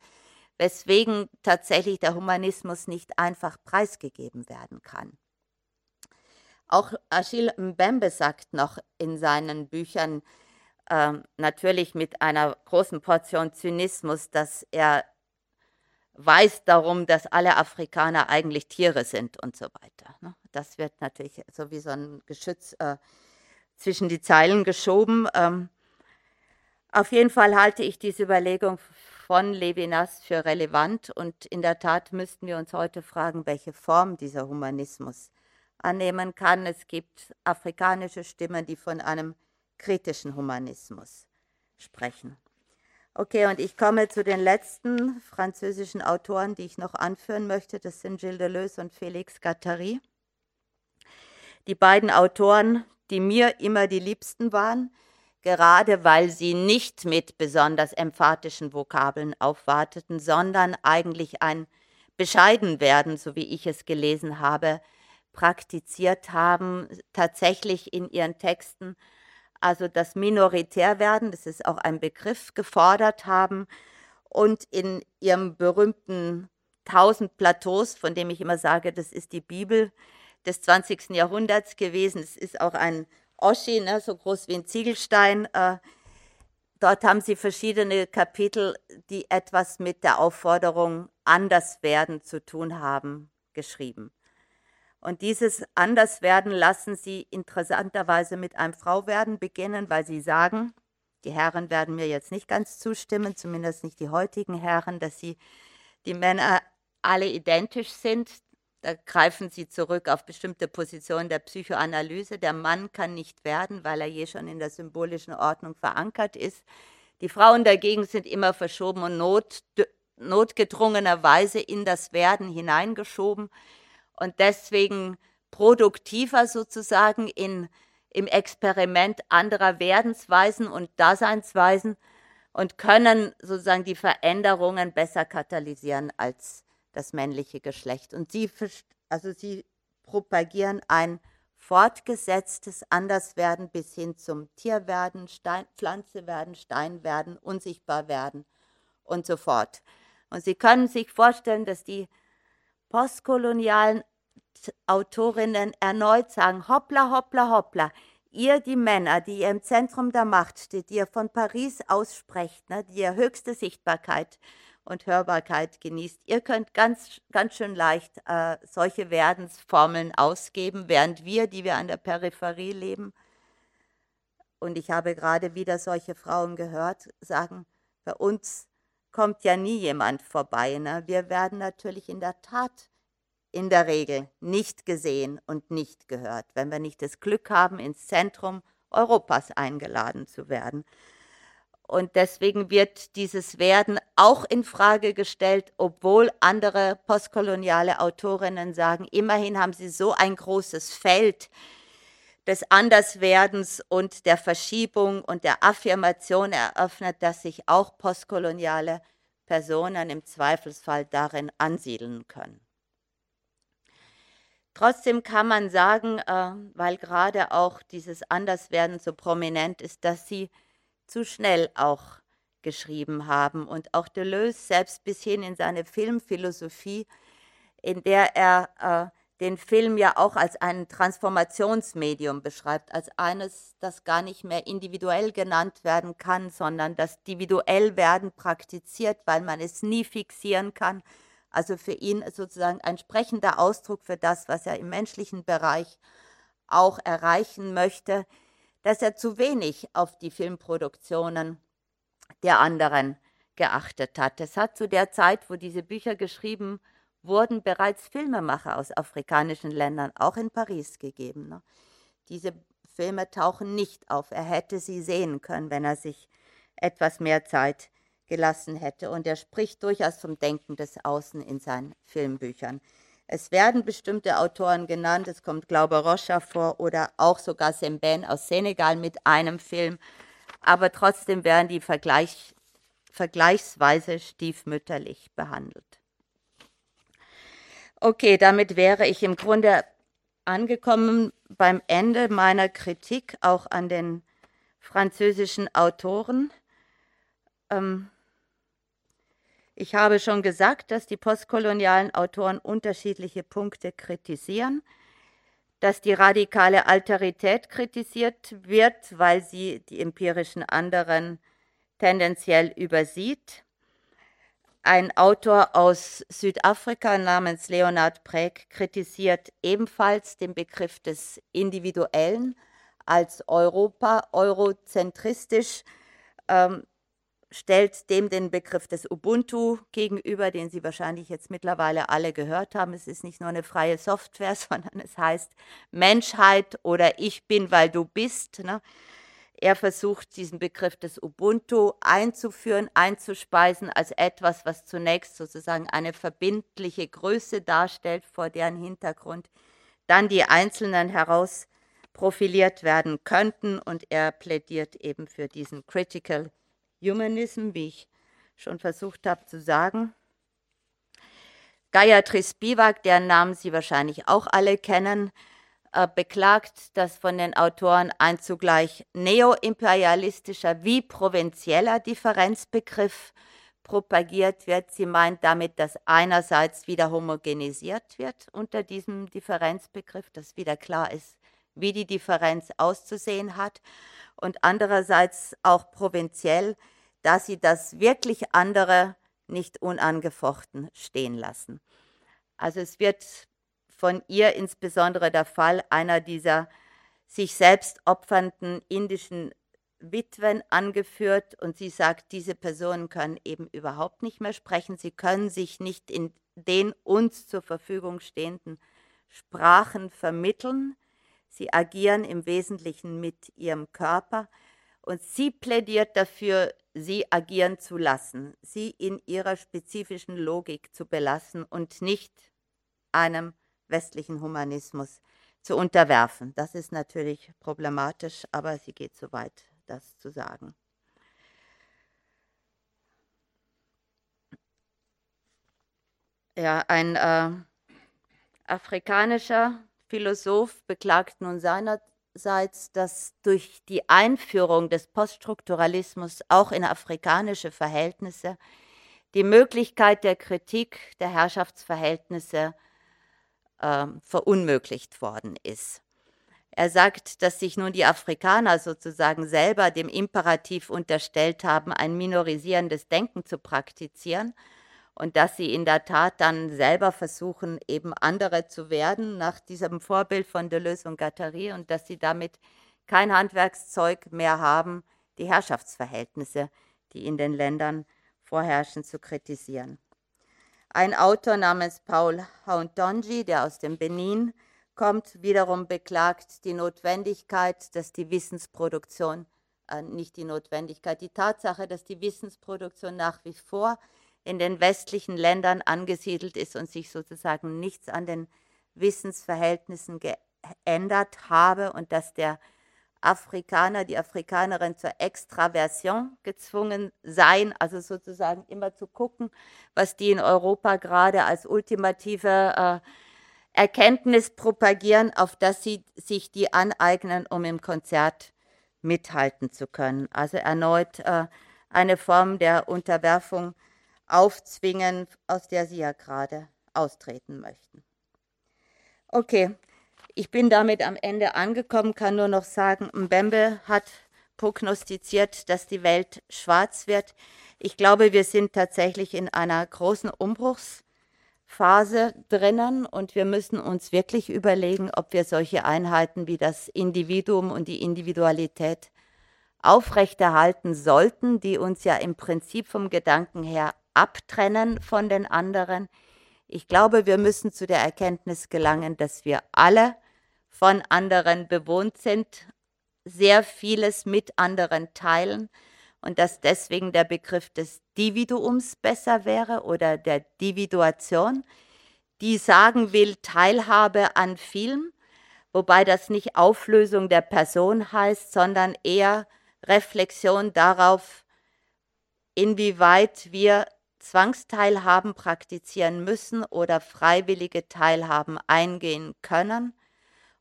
weswegen tatsächlich der Humanismus nicht einfach preisgegeben werden kann. Auch Achille Mbembe sagt noch in seinen Büchern, äh, natürlich mit einer großen Portion Zynismus, dass er weiß darum, dass alle Afrikaner eigentlich Tiere sind und so weiter. Ne? Das wird natürlich so wie so ein Geschütz äh, zwischen die Zeilen geschoben. Ähm, auf jeden Fall halte ich diese Überlegung von Levinas für relevant und in der Tat müssten wir uns heute fragen, welche Form dieser Humanismus annehmen kann. Es gibt afrikanische Stimmen, die von einem kritischen Humanismus sprechen. Okay, und ich komme zu den letzten französischen Autoren, die ich noch anführen möchte. Das sind Gilles Deleuze und Félix Guattari. Die beiden Autoren, die mir immer die liebsten waren, gerade weil sie nicht mit besonders emphatischen Vokabeln aufwarteten, sondern eigentlich ein Bescheidenwerden, so wie ich es gelesen habe, praktiziert haben, tatsächlich in ihren Texten also das Minoritärwerden, das ist auch ein Begriff, gefordert haben und in ihrem berühmten Tausend Plateaus, von dem ich immer sage, das ist die Bibel des 20. Jahrhunderts gewesen. Es ist auch ein Oschi, ne, so groß wie ein Ziegelstein. Äh, dort haben sie verschiedene Kapitel, die etwas mit der Aufforderung Anderswerden zu tun haben, geschrieben. Und dieses Anderswerden lassen sie interessanterweise mit einem Frauwerden beginnen, weil sie sagen, die Herren werden mir jetzt nicht ganz zustimmen, zumindest nicht die heutigen Herren, dass sie die Männer alle identisch sind. Da greifen sie zurück auf bestimmte Positionen der Psychoanalyse. Der Mann kann nicht werden, weil er je schon in der symbolischen Ordnung verankert ist. Die Frauen dagegen sind immer verschoben und not, notgedrungenerweise in das Werden hineingeschoben und deswegen produktiver sozusagen in, im Experiment anderer Werdensweisen und Daseinsweisen und können sozusagen die Veränderungen besser katalysieren als das männliche Geschlecht. Und sie, also sie propagieren ein fortgesetztes Anderswerden bis hin zum Tierwerden, Stein, Pflanze werden, Stein werden, unsichtbar werden und so fort. Und Sie können sich vorstellen, dass die postkolonialen Autorinnen erneut sagen, hoppla, hoppla, hoppla, ihr die Männer, die ihr im Zentrum der Macht steht, die ihr von Paris aussprecht, ne, die ihr höchste Sichtbarkeit und Hörbarkeit genießt, ihr könnt ganz, ganz schön leicht äh, solche Werdensformeln ausgeben, während wir, die wir an der Peripherie leben, und ich habe gerade wieder solche Frauen gehört, sagen, bei uns kommt ja nie jemand vorbei. Ne? Wir werden natürlich in der Tat in der Regel nicht gesehen und nicht gehört, wenn wir nicht das Glück haben, ins Zentrum Europas eingeladen zu werden. Und deswegen wird dieses Werden auch in Frage gestellt, obwohl andere postkoloniale Autorinnen sagen, immerhin haben sie so ein großes Feld des Anderswerdens und der Verschiebung und der Affirmation eröffnet, dass sich auch postkoloniale Personen im Zweifelsfall darin ansiedeln können. Trotzdem kann man sagen, äh, weil gerade auch dieses Anderswerden so prominent ist, dass sie zu schnell auch geschrieben haben. Und auch Deleuze selbst bis hin in seine Filmphilosophie, in der er äh, den Film ja auch als ein Transformationsmedium beschreibt, als eines, das gar nicht mehr individuell genannt werden kann, sondern das individuell werden praktiziert, weil man es nie fixieren kann. Also für ihn sozusagen ein sprechender Ausdruck für das, was er im menschlichen Bereich auch erreichen möchte, dass er zu wenig auf die Filmproduktionen der anderen geachtet hat. Es hat zu der Zeit, wo diese Bücher geschrieben wurden, bereits Filmemacher aus afrikanischen Ländern, auch in Paris gegeben. Ne? Diese Filme tauchen nicht auf. Er hätte sie sehen können, wenn er sich etwas mehr Zeit gelassen hätte. Und er spricht durchaus vom Denken des Außen in seinen Filmbüchern. Es werden bestimmte Autoren genannt, es kommt Glaube Rocha vor oder auch sogar Semben aus Senegal mit einem Film, aber trotzdem werden die Vergleich, vergleichsweise stiefmütterlich behandelt. Okay, damit wäre ich im Grunde angekommen beim Ende meiner Kritik auch an den französischen Autoren. Ähm, ich habe schon gesagt, dass die postkolonialen Autoren unterschiedliche Punkte kritisieren, dass die radikale Alterität kritisiert wird, weil sie die empirischen anderen tendenziell übersieht. Ein Autor aus Südafrika namens Leonard Präg kritisiert ebenfalls den Begriff des Individuellen als Europa, eurozentristisch. Ähm, stellt dem den Begriff des Ubuntu gegenüber, den Sie wahrscheinlich jetzt mittlerweile alle gehört haben. Es ist nicht nur eine freie Software, sondern es heißt Menschheit oder ich bin, weil du bist. Ne? Er versucht, diesen Begriff des Ubuntu einzuführen, einzuspeisen als etwas, was zunächst sozusagen eine verbindliche Größe darstellt, vor deren Hintergrund dann die Einzelnen heraus profiliert werden könnten. Und er plädiert eben für diesen Critical Humanism, wie ich schon versucht habe zu sagen. Gayatri Spivak, deren Namen Sie wahrscheinlich auch alle kennen, äh, beklagt, dass von den Autoren ein zugleich neoimperialistischer wie provinzieller Differenzbegriff propagiert wird. Sie meint damit, dass einerseits wieder homogenisiert wird unter diesem Differenzbegriff, dass wieder klar ist, wie die Differenz auszusehen hat und andererseits auch provinziell, dass sie das wirklich andere nicht unangefochten stehen lassen. Also es wird von ihr insbesondere der Fall einer dieser sich selbst opfernden indischen Witwen angeführt und sie sagt, diese Personen können eben überhaupt nicht mehr sprechen, sie können sich nicht in den uns zur Verfügung stehenden Sprachen vermitteln, sie agieren im Wesentlichen mit ihrem Körper. Und sie plädiert dafür, sie agieren zu lassen, sie in ihrer spezifischen Logik zu belassen und nicht einem westlichen Humanismus zu unterwerfen. Das ist natürlich problematisch, aber sie geht so weit, das zu sagen. Ja, ein äh, afrikanischer Philosoph beklagt nun seinerseits, einerseits, dass durch die Einführung des Poststrukturalismus auch in afrikanische Verhältnisse die Möglichkeit der Kritik der Herrschaftsverhältnisse äh, verunmöglicht worden ist. Er sagt, dass sich nun die Afrikaner sozusagen selber dem Imperativ unterstellt haben, ein minorisierendes Denken zu praktizieren und dass sie in der Tat dann selber versuchen, eben andere zu werden, nach diesem Vorbild von Deleuze und Guattari und dass sie damit kein Handwerkszeug mehr haben, die Herrschaftsverhältnisse, die in den Ländern vorherrschen, zu kritisieren. Ein Autor namens Paul Hauntonji, der aus dem Benin kommt, wiederum beklagt die Notwendigkeit, dass die Wissensproduktion, äh, nicht die Notwendigkeit, die Tatsache, dass die Wissensproduktion nach wie vor in den westlichen Ländern angesiedelt ist und sich sozusagen nichts an den Wissensverhältnissen geändert habe und dass der Afrikaner, die Afrikanerin zur Extraversion gezwungen seien, also sozusagen immer zu gucken, was die in Europa gerade als ultimative äh, Erkenntnis propagieren, auf das sie sich die aneignen, um im Konzert mithalten zu können. Also erneut äh, eine Form der Unterwerfung aufzwingen, aus der Sie ja gerade austreten möchten. Okay, ich bin damit am Ende angekommen, kann nur noch sagen, Mbembe hat prognostiziert, dass die Welt schwarz wird. Ich glaube, wir sind tatsächlich in einer großen Umbruchsphase drinnen und wir müssen uns wirklich überlegen, ob wir solche Einheiten wie das Individuum und die Individualität aufrechterhalten sollten, die uns ja im Prinzip vom Gedanken her abtrennen von den anderen. Ich glaube, wir müssen zu der Erkenntnis gelangen, dass wir alle von anderen bewohnt sind, sehr vieles mit anderen teilen und dass deswegen der Begriff des Dividuums besser wäre oder der Dividuation, die sagen will Teilhabe an vielem, wobei das nicht Auflösung der Person heißt, sondern eher Reflexion darauf, inwieweit wir Zwangsteilhaben praktizieren müssen oder freiwillige Teilhaben eingehen können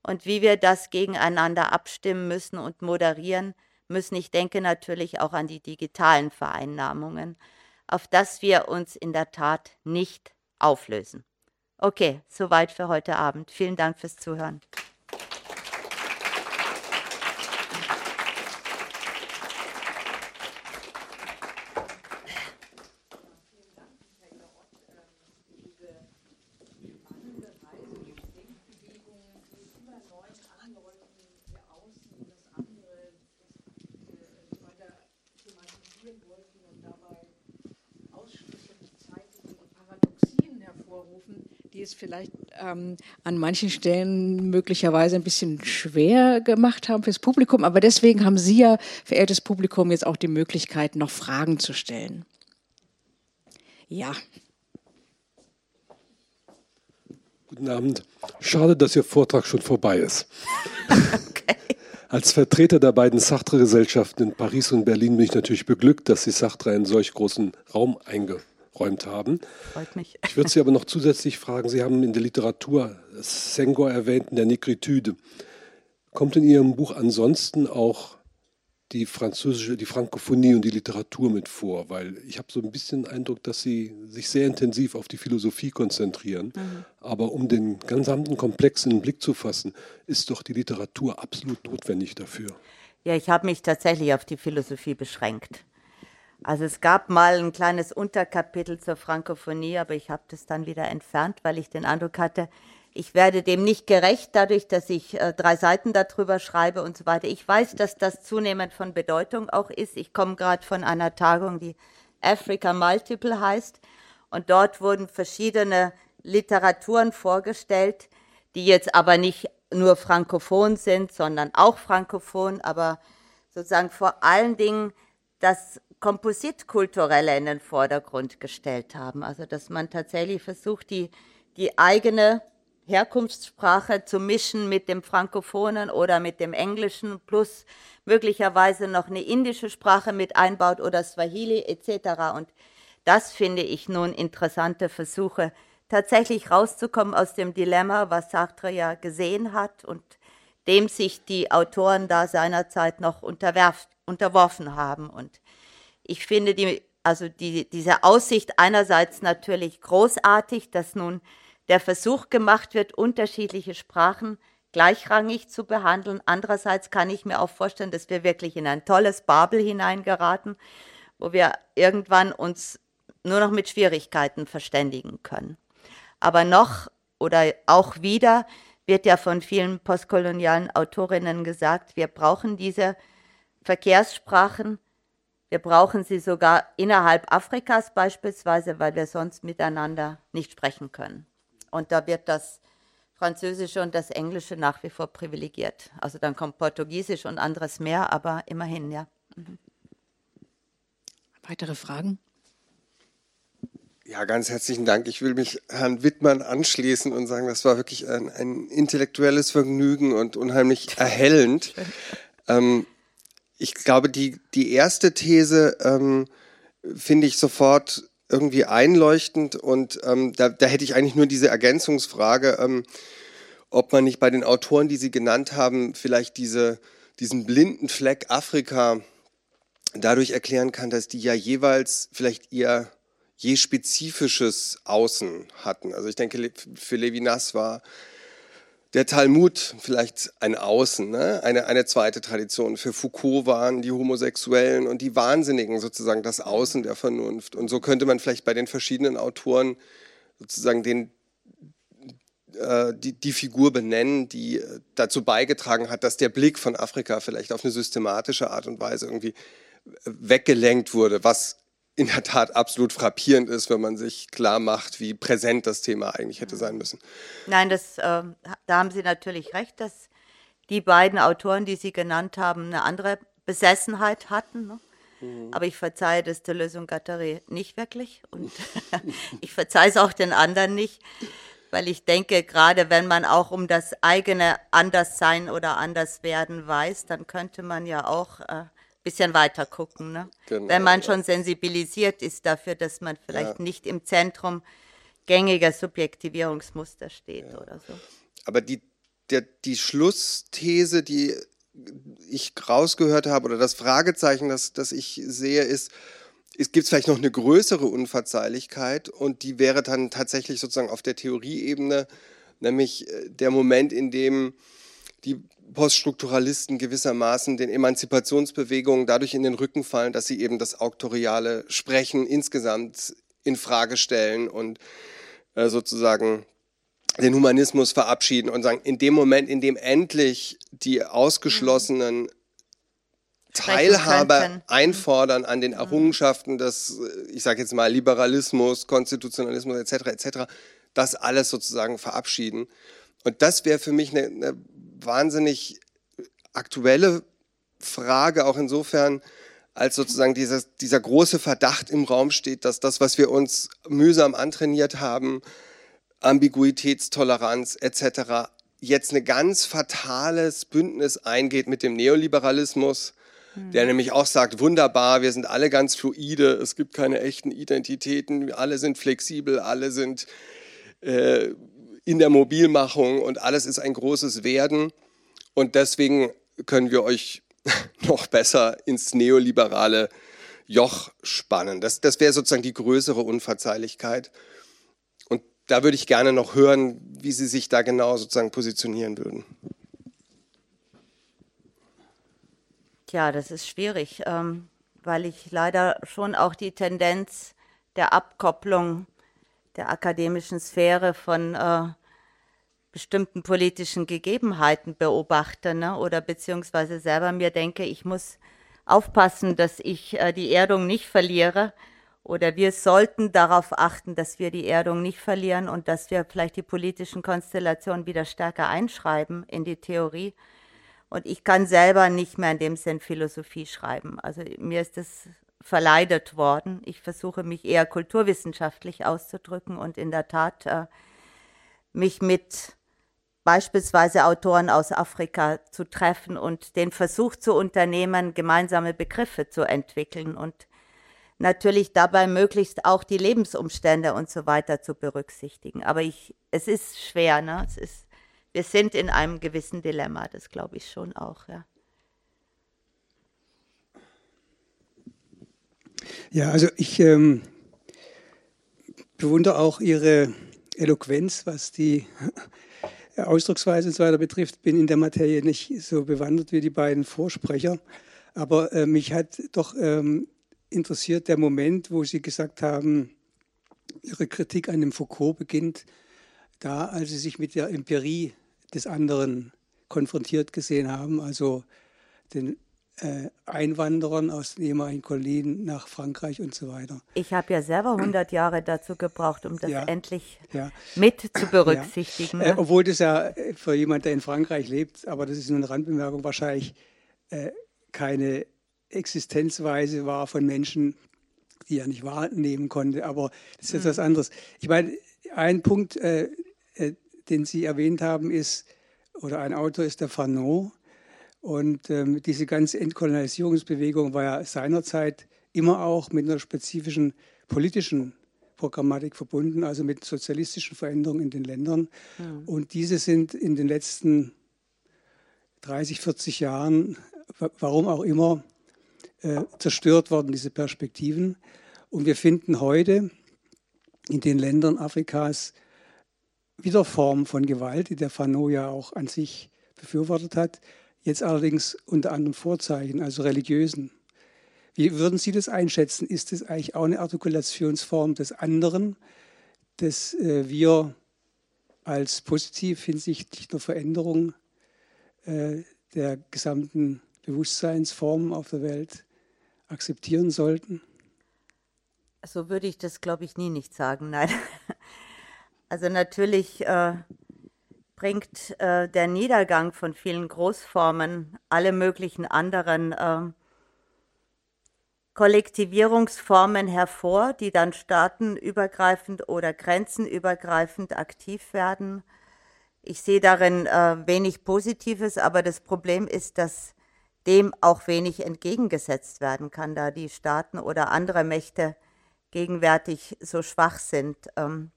und wie wir das gegeneinander abstimmen müssen und moderieren müssen. Ich denke natürlich auch an die digitalen Vereinnahmungen, auf das wir uns in der Tat nicht auflösen. Okay, soweit für heute Abend. Vielen Dank fürs Zuhören. es vielleicht ähm, an manchen Stellen möglicherweise ein bisschen schwer gemacht haben fürs Publikum. Aber deswegen haben Sie ja, verehrtes Publikum, jetzt auch die Möglichkeit, noch Fragen zu stellen. Ja. Guten Abend. Schade, dass Ihr Vortrag schon vorbei ist. okay. Als Vertreter der beiden Sartre-Gesellschaften in Paris und Berlin bin ich natürlich beglückt, dass Sie Sartre einen solch großen Raum eingebracht eingeräumt haben. Freut mich. Ich würde Sie aber noch zusätzlich fragen, Sie haben in der Literatur Senghor erwähnt, in der Negritude. Kommt in Ihrem Buch ansonsten auch die französische, die Frankophonie und die Literatur mit vor? Weil ich habe so ein bisschen den Eindruck, dass Sie sich sehr intensiv auf die Philosophie konzentrieren. Mhm. Aber um den gesamten Komplex in den Blick zu fassen, ist doch die Literatur absolut notwendig dafür. Ja, ich habe mich tatsächlich auf die Philosophie beschränkt. Also es gab mal ein kleines Unterkapitel zur Frankophonie, aber ich habe das dann wieder entfernt, weil ich den Eindruck hatte, ich werde dem nicht gerecht, dadurch, dass ich äh, drei Seiten darüber schreibe und so weiter. Ich weiß, dass das zunehmend von Bedeutung auch ist. Ich komme gerade von einer Tagung, die Africa Multiple heißt. Und dort wurden verschiedene Literaturen vorgestellt, die jetzt aber nicht nur frankophon sind, sondern auch frankophon, aber sozusagen vor allen Dingen das Kompositkulturelle in den Vordergrund gestellt haben. Also dass man tatsächlich versucht, die, die eigene Herkunftssprache zu mischen mit dem Frankophonen oder mit dem Englischen plus möglicherweise noch eine indische Sprache mit einbaut oder Swahili etc. Und das finde ich nun interessante Versuche, tatsächlich rauszukommen aus dem Dilemma, was Sartre ja gesehen hat und dem sich die Autoren da seinerzeit noch unterworfen haben. Und ich finde die, also die, diese Aussicht einerseits natürlich großartig, dass nun der Versuch gemacht wird, unterschiedliche Sprachen gleichrangig zu behandeln. Andererseits kann ich mir auch vorstellen, dass wir wirklich in ein tolles Babel hineingeraten, wo wir irgendwann uns nur noch mit Schwierigkeiten verständigen können. Aber noch oder auch wieder wird ja von vielen postkolonialen Autorinnen gesagt, wir brauchen diese Verkehrssprachen, wir brauchen sie sogar innerhalb Afrikas beispielsweise, weil wir sonst miteinander nicht sprechen können. Und da wird das Französische und das Englische nach wie vor privilegiert. Also dann kommt Portugiesisch und anderes mehr, aber immerhin, ja. Mhm. Weitere Fragen? Ja, ganz herzlichen Dank. Ich will mich Herrn Wittmann anschließen und sagen, das war wirklich ein, ein intellektuelles Vergnügen und unheimlich erhellend. Ähm, ich glaube, die, die erste These ähm, finde ich sofort irgendwie einleuchtend und ähm, da, da hätte ich eigentlich nur diese Ergänzungsfrage, ähm, ob man nicht bei den Autoren, die Sie genannt haben, vielleicht diese, diesen blinden Fleck Afrika dadurch erklären kann, dass die ja jeweils vielleicht ihr je spezifisches Außen hatten. Also ich denke, für Levinas war der Talmud vielleicht ein Außen, ne? eine, eine zweite Tradition. Für Foucault waren die Homosexuellen und die Wahnsinnigen sozusagen das Außen der Vernunft. Und so könnte man vielleicht bei den verschiedenen Autoren sozusagen den, äh, die, die Figur benennen, die äh, dazu beigetragen hat, dass der Blick von Afrika vielleicht auf eine systematische Art und Weise irgendwie äh, weggelenkt wurde, was in der Tat absolut frappierend ist, wenn man sich klar macht, wie präsent das Thema eigentlich hätte sein müssen. Nein, das, äh, da haben Sie natürlich recht, dass die beiden Autoren, die Sie genannt haben, eine andere Besessenheit hatten. Ne? Mhm. Aber ich verzeihe das Deleuze und Gattari nicht wirklich und ich verzeihe es auch den anderen nicht, weil ich denke, gerade wenn man auch um das eigene Anderssein oder Anderswerden weiß, dann könnte man ja auch äh, bisschen weiter gucken. Ne? Genau, Wenn man ja. schon sensibilisiert ist dafür, dass man vielleicht ja. nicht im Zentrum gängiger Subjektivierungsmuster steht ja. oder so. Aber die, der, die Schlussthese, die ich rausgehört habe, oder das Fragezeichen, das, das ich sehe, ist, es gibt vielleicht noch eine größere Unverzeihlichkeit und die wäre dann tatsächlich sozusagen auf der Theorieebene, nämlich äh, der Moment, in dem die Poststrukturalisten gewissermaßen den Emanzipationsbewegungen dadurch in den Rücken fallen, dass sie eben das auktoriale Sprechen insgesamt in Frage stellen und äh, sozusagen den Humanismus verabschieden und sagen, in dem Moment, in dem endlich die Ausgeschlossenen Teilhabe einfordern an den Errungenschaften des, äh, ich sage jetzt mal, Liberalismus, Konstitutionalismus etc. etc., das alles sozusagen verabschieden. Und das wäre für mich eine, eine wahnsinnig aktuelle Frage, auch insofern, als sozusagen dieser, dieser große Verdacht im Raum steht, dass das, was wir uns mühsam antrainiert haben, Ambiguitätstoleranz etc., jetzt ein ganz fatales Bündnis eingeht mit dem Neoliberalismus, der nämlich auch sagt, wunderbar, wir sind alle ganz fluide, es gibt keine echten Identitäten, alle sind flexibel, alle sind äh, in der Mobilmachung und alles ist ein großes Werden. Und deswegen können wir euch noch besser ins neoliberale Joch spannen. Das, das wäre sozusagen die größere Unverzeihlichkeit. Und da würde ich gerne noch hören, wie Sie sich da genau sozusagen positionieren würden. Tja, das ist schwierig, ähm, weil ich leider schon auch die Tendenz der Abkopplung der akademischen Sphäre von äh, bestimmten politischen Gegebenheiten beobachte ne? oder beziehungsweise selber mir denke, ich muss aufpassen, dass ich äh, die Erdung nicht verliere oder wir sollten darauf achten, dass wir die Erdung nicht verlieren und dass wir vielleicht die politischen Konstellationen wieder stärker einschreiben in die Theorie. Und ich kann selber nicht mehr in dem Sinn Philosophie schreiben. Also mir ist das verleidet worden. Ich versuche mich eher kulturwissenschaftlich auszudrücken und in der Tat äh, mich mit beispielsweise Autoren aus Afrika zu treffen und den Versuch zu unternehmen, gemeinsame Begriffe zu entwickeln und natürlich dabei möglichst auch die Lebensumstände und so weiter zu berücksichtigen. Aber ich, es ist schwer, ne? Es ist, wir sind in einem gewissen Dilemma, das glaube ich schon auch, ja. Ja, also ich ähm, bewundere auch Ihre Eloquenz, was die Ausdrucksweise und so weiter betrifft. Bin in der Materie nicht so bewandert wie die beiden Vorsprecher. Aber äh, mich hat doch ähm, interessiert der Moment, wo Sie gesagt haben, Ihre Kritik an dem Foucault beginnt da, als Sie sich mit der Empirie des anderen konfrontiert gesehen haben, also den Einwanderern aus den ehemaligen Kolonien nach Frankreich und so weiter. Ich habe ja selber 100 Jahre dazu gebraucht, um das ja, endlich ja. mit zu berücksichtigen. Ja. Äh, obwohl das ja äh, für jemanden, der in Frankreich lebt, aber das ist nur eine Randbemerkung, wahrscheinlich äh, keine Existenzweise war von Menschen, die er nicht wahrnehmen konnte. Aber das ist jetzt mhm. was anderes. Ich meine, ein Punkt, äh, äh, den Sie erwähnt haben, ist, oder ein Autor ist der Fanon, und ähm, diese ganze Entkolonialisierungsbewegung war ja seinerzeit immer auch mit einer spezifischen politischen Programmatik verbunden, also mit sozialistischen Veränderungen in den Ländern. Ja. Und diese sind in den letzten 30, 40 Jahren, warum auch immer, äh, zerstört worden, diese Perspektiven. Und wir finden heute in den Ländern Afrikas wieder Form von Gewalt, die der Fanon ja auch an sich befürwortet hat, jetzt allerdings unter anderen Vorzeichen, also religiösen. Wie würden Sie das einschätzen? Ist das eigentlich auch eine Artikulationsform des anderen, dass äh, wir als positiv hinsichtlich der Veränderung äh, der gesamten Bewusstseinsformen auf der Welt akzeptieren sollten? So würde ich das, glaube ich, nie nicht sagen, nein. Also natürlich äh, bringt äh, der Niedergang von vielen Großformen alle möglichen anderen äh, Kollektivierungsformen hervor, die dann staatenübergreifend oder grenzenübergreifend aktiv werden. Ich sehe darin äh, wenig Positives, aber das Problem ist, dass dem auch wenig entgegengesetzt werden kann, da die Staaten oder andere Mächte gegenwärtig so schwach sind. Ähm,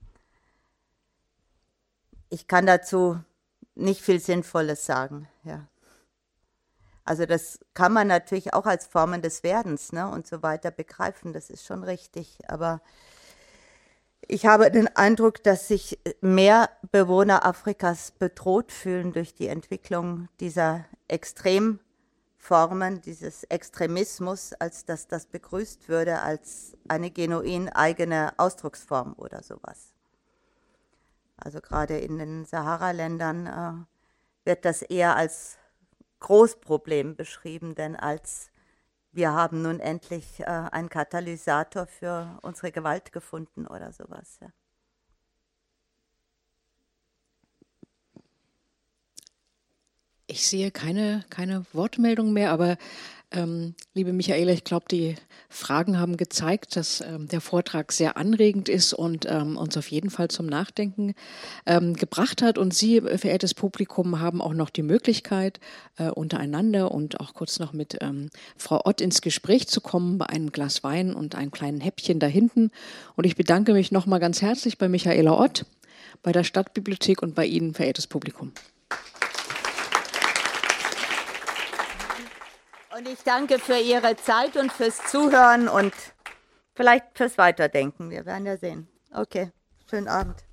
ich kann dazu nicht viel Sinnvolles sagen. Ja. Also das kann man natürlich auch als Formen des Werdens ne, und so weiter begreifen, das ist schon richtig. Aber ich habe den Eindruck, dass sich mehr Bewohner Afrikas bedroht fühlen durch die Entwicklung dieser Extremformen, dieses Extremismus, als dass das begrüßt würde als eine genuin eigene Ausdrucksform oder sowas. Also gerade in den Sahara-Ländern äh, wird das eher als Großproblem beschrieben, denn als wir haben nun endlich äh, einen Katalysator für unsere Gewalt gefunden oder sowas. Ja. Ich sehe keine, keine Wortmeldung mehr, aber ähm, liebe Michaela, ich glaube, die Fragen haben gezeigt, dass ähm, der Vortrag sehr anregend ist und ähm, uns auf jeden Fall zum Nachdenken ähm, gebracht hat. Und Sie, verehrtes Publikum, haben auch noch die Möglichkeit, äh, untereinander und auch kurz noch mit ähm, Frau Ott ins Gespräch zu kommen bei einem Glas Wein und einem kleinen Häppchen da hinten. Und ich bedanke mich nochmal ganz herzlich bei Michaela Ott, bei der Stadtbibliothek und bei Ihnen, verehrtes Publikum. Und ich danke für Ihre Zeit und fürs Zuhören und vielleicht fürs Weiterdenken. Wir werden ja sehen. Okay, schönen Abend.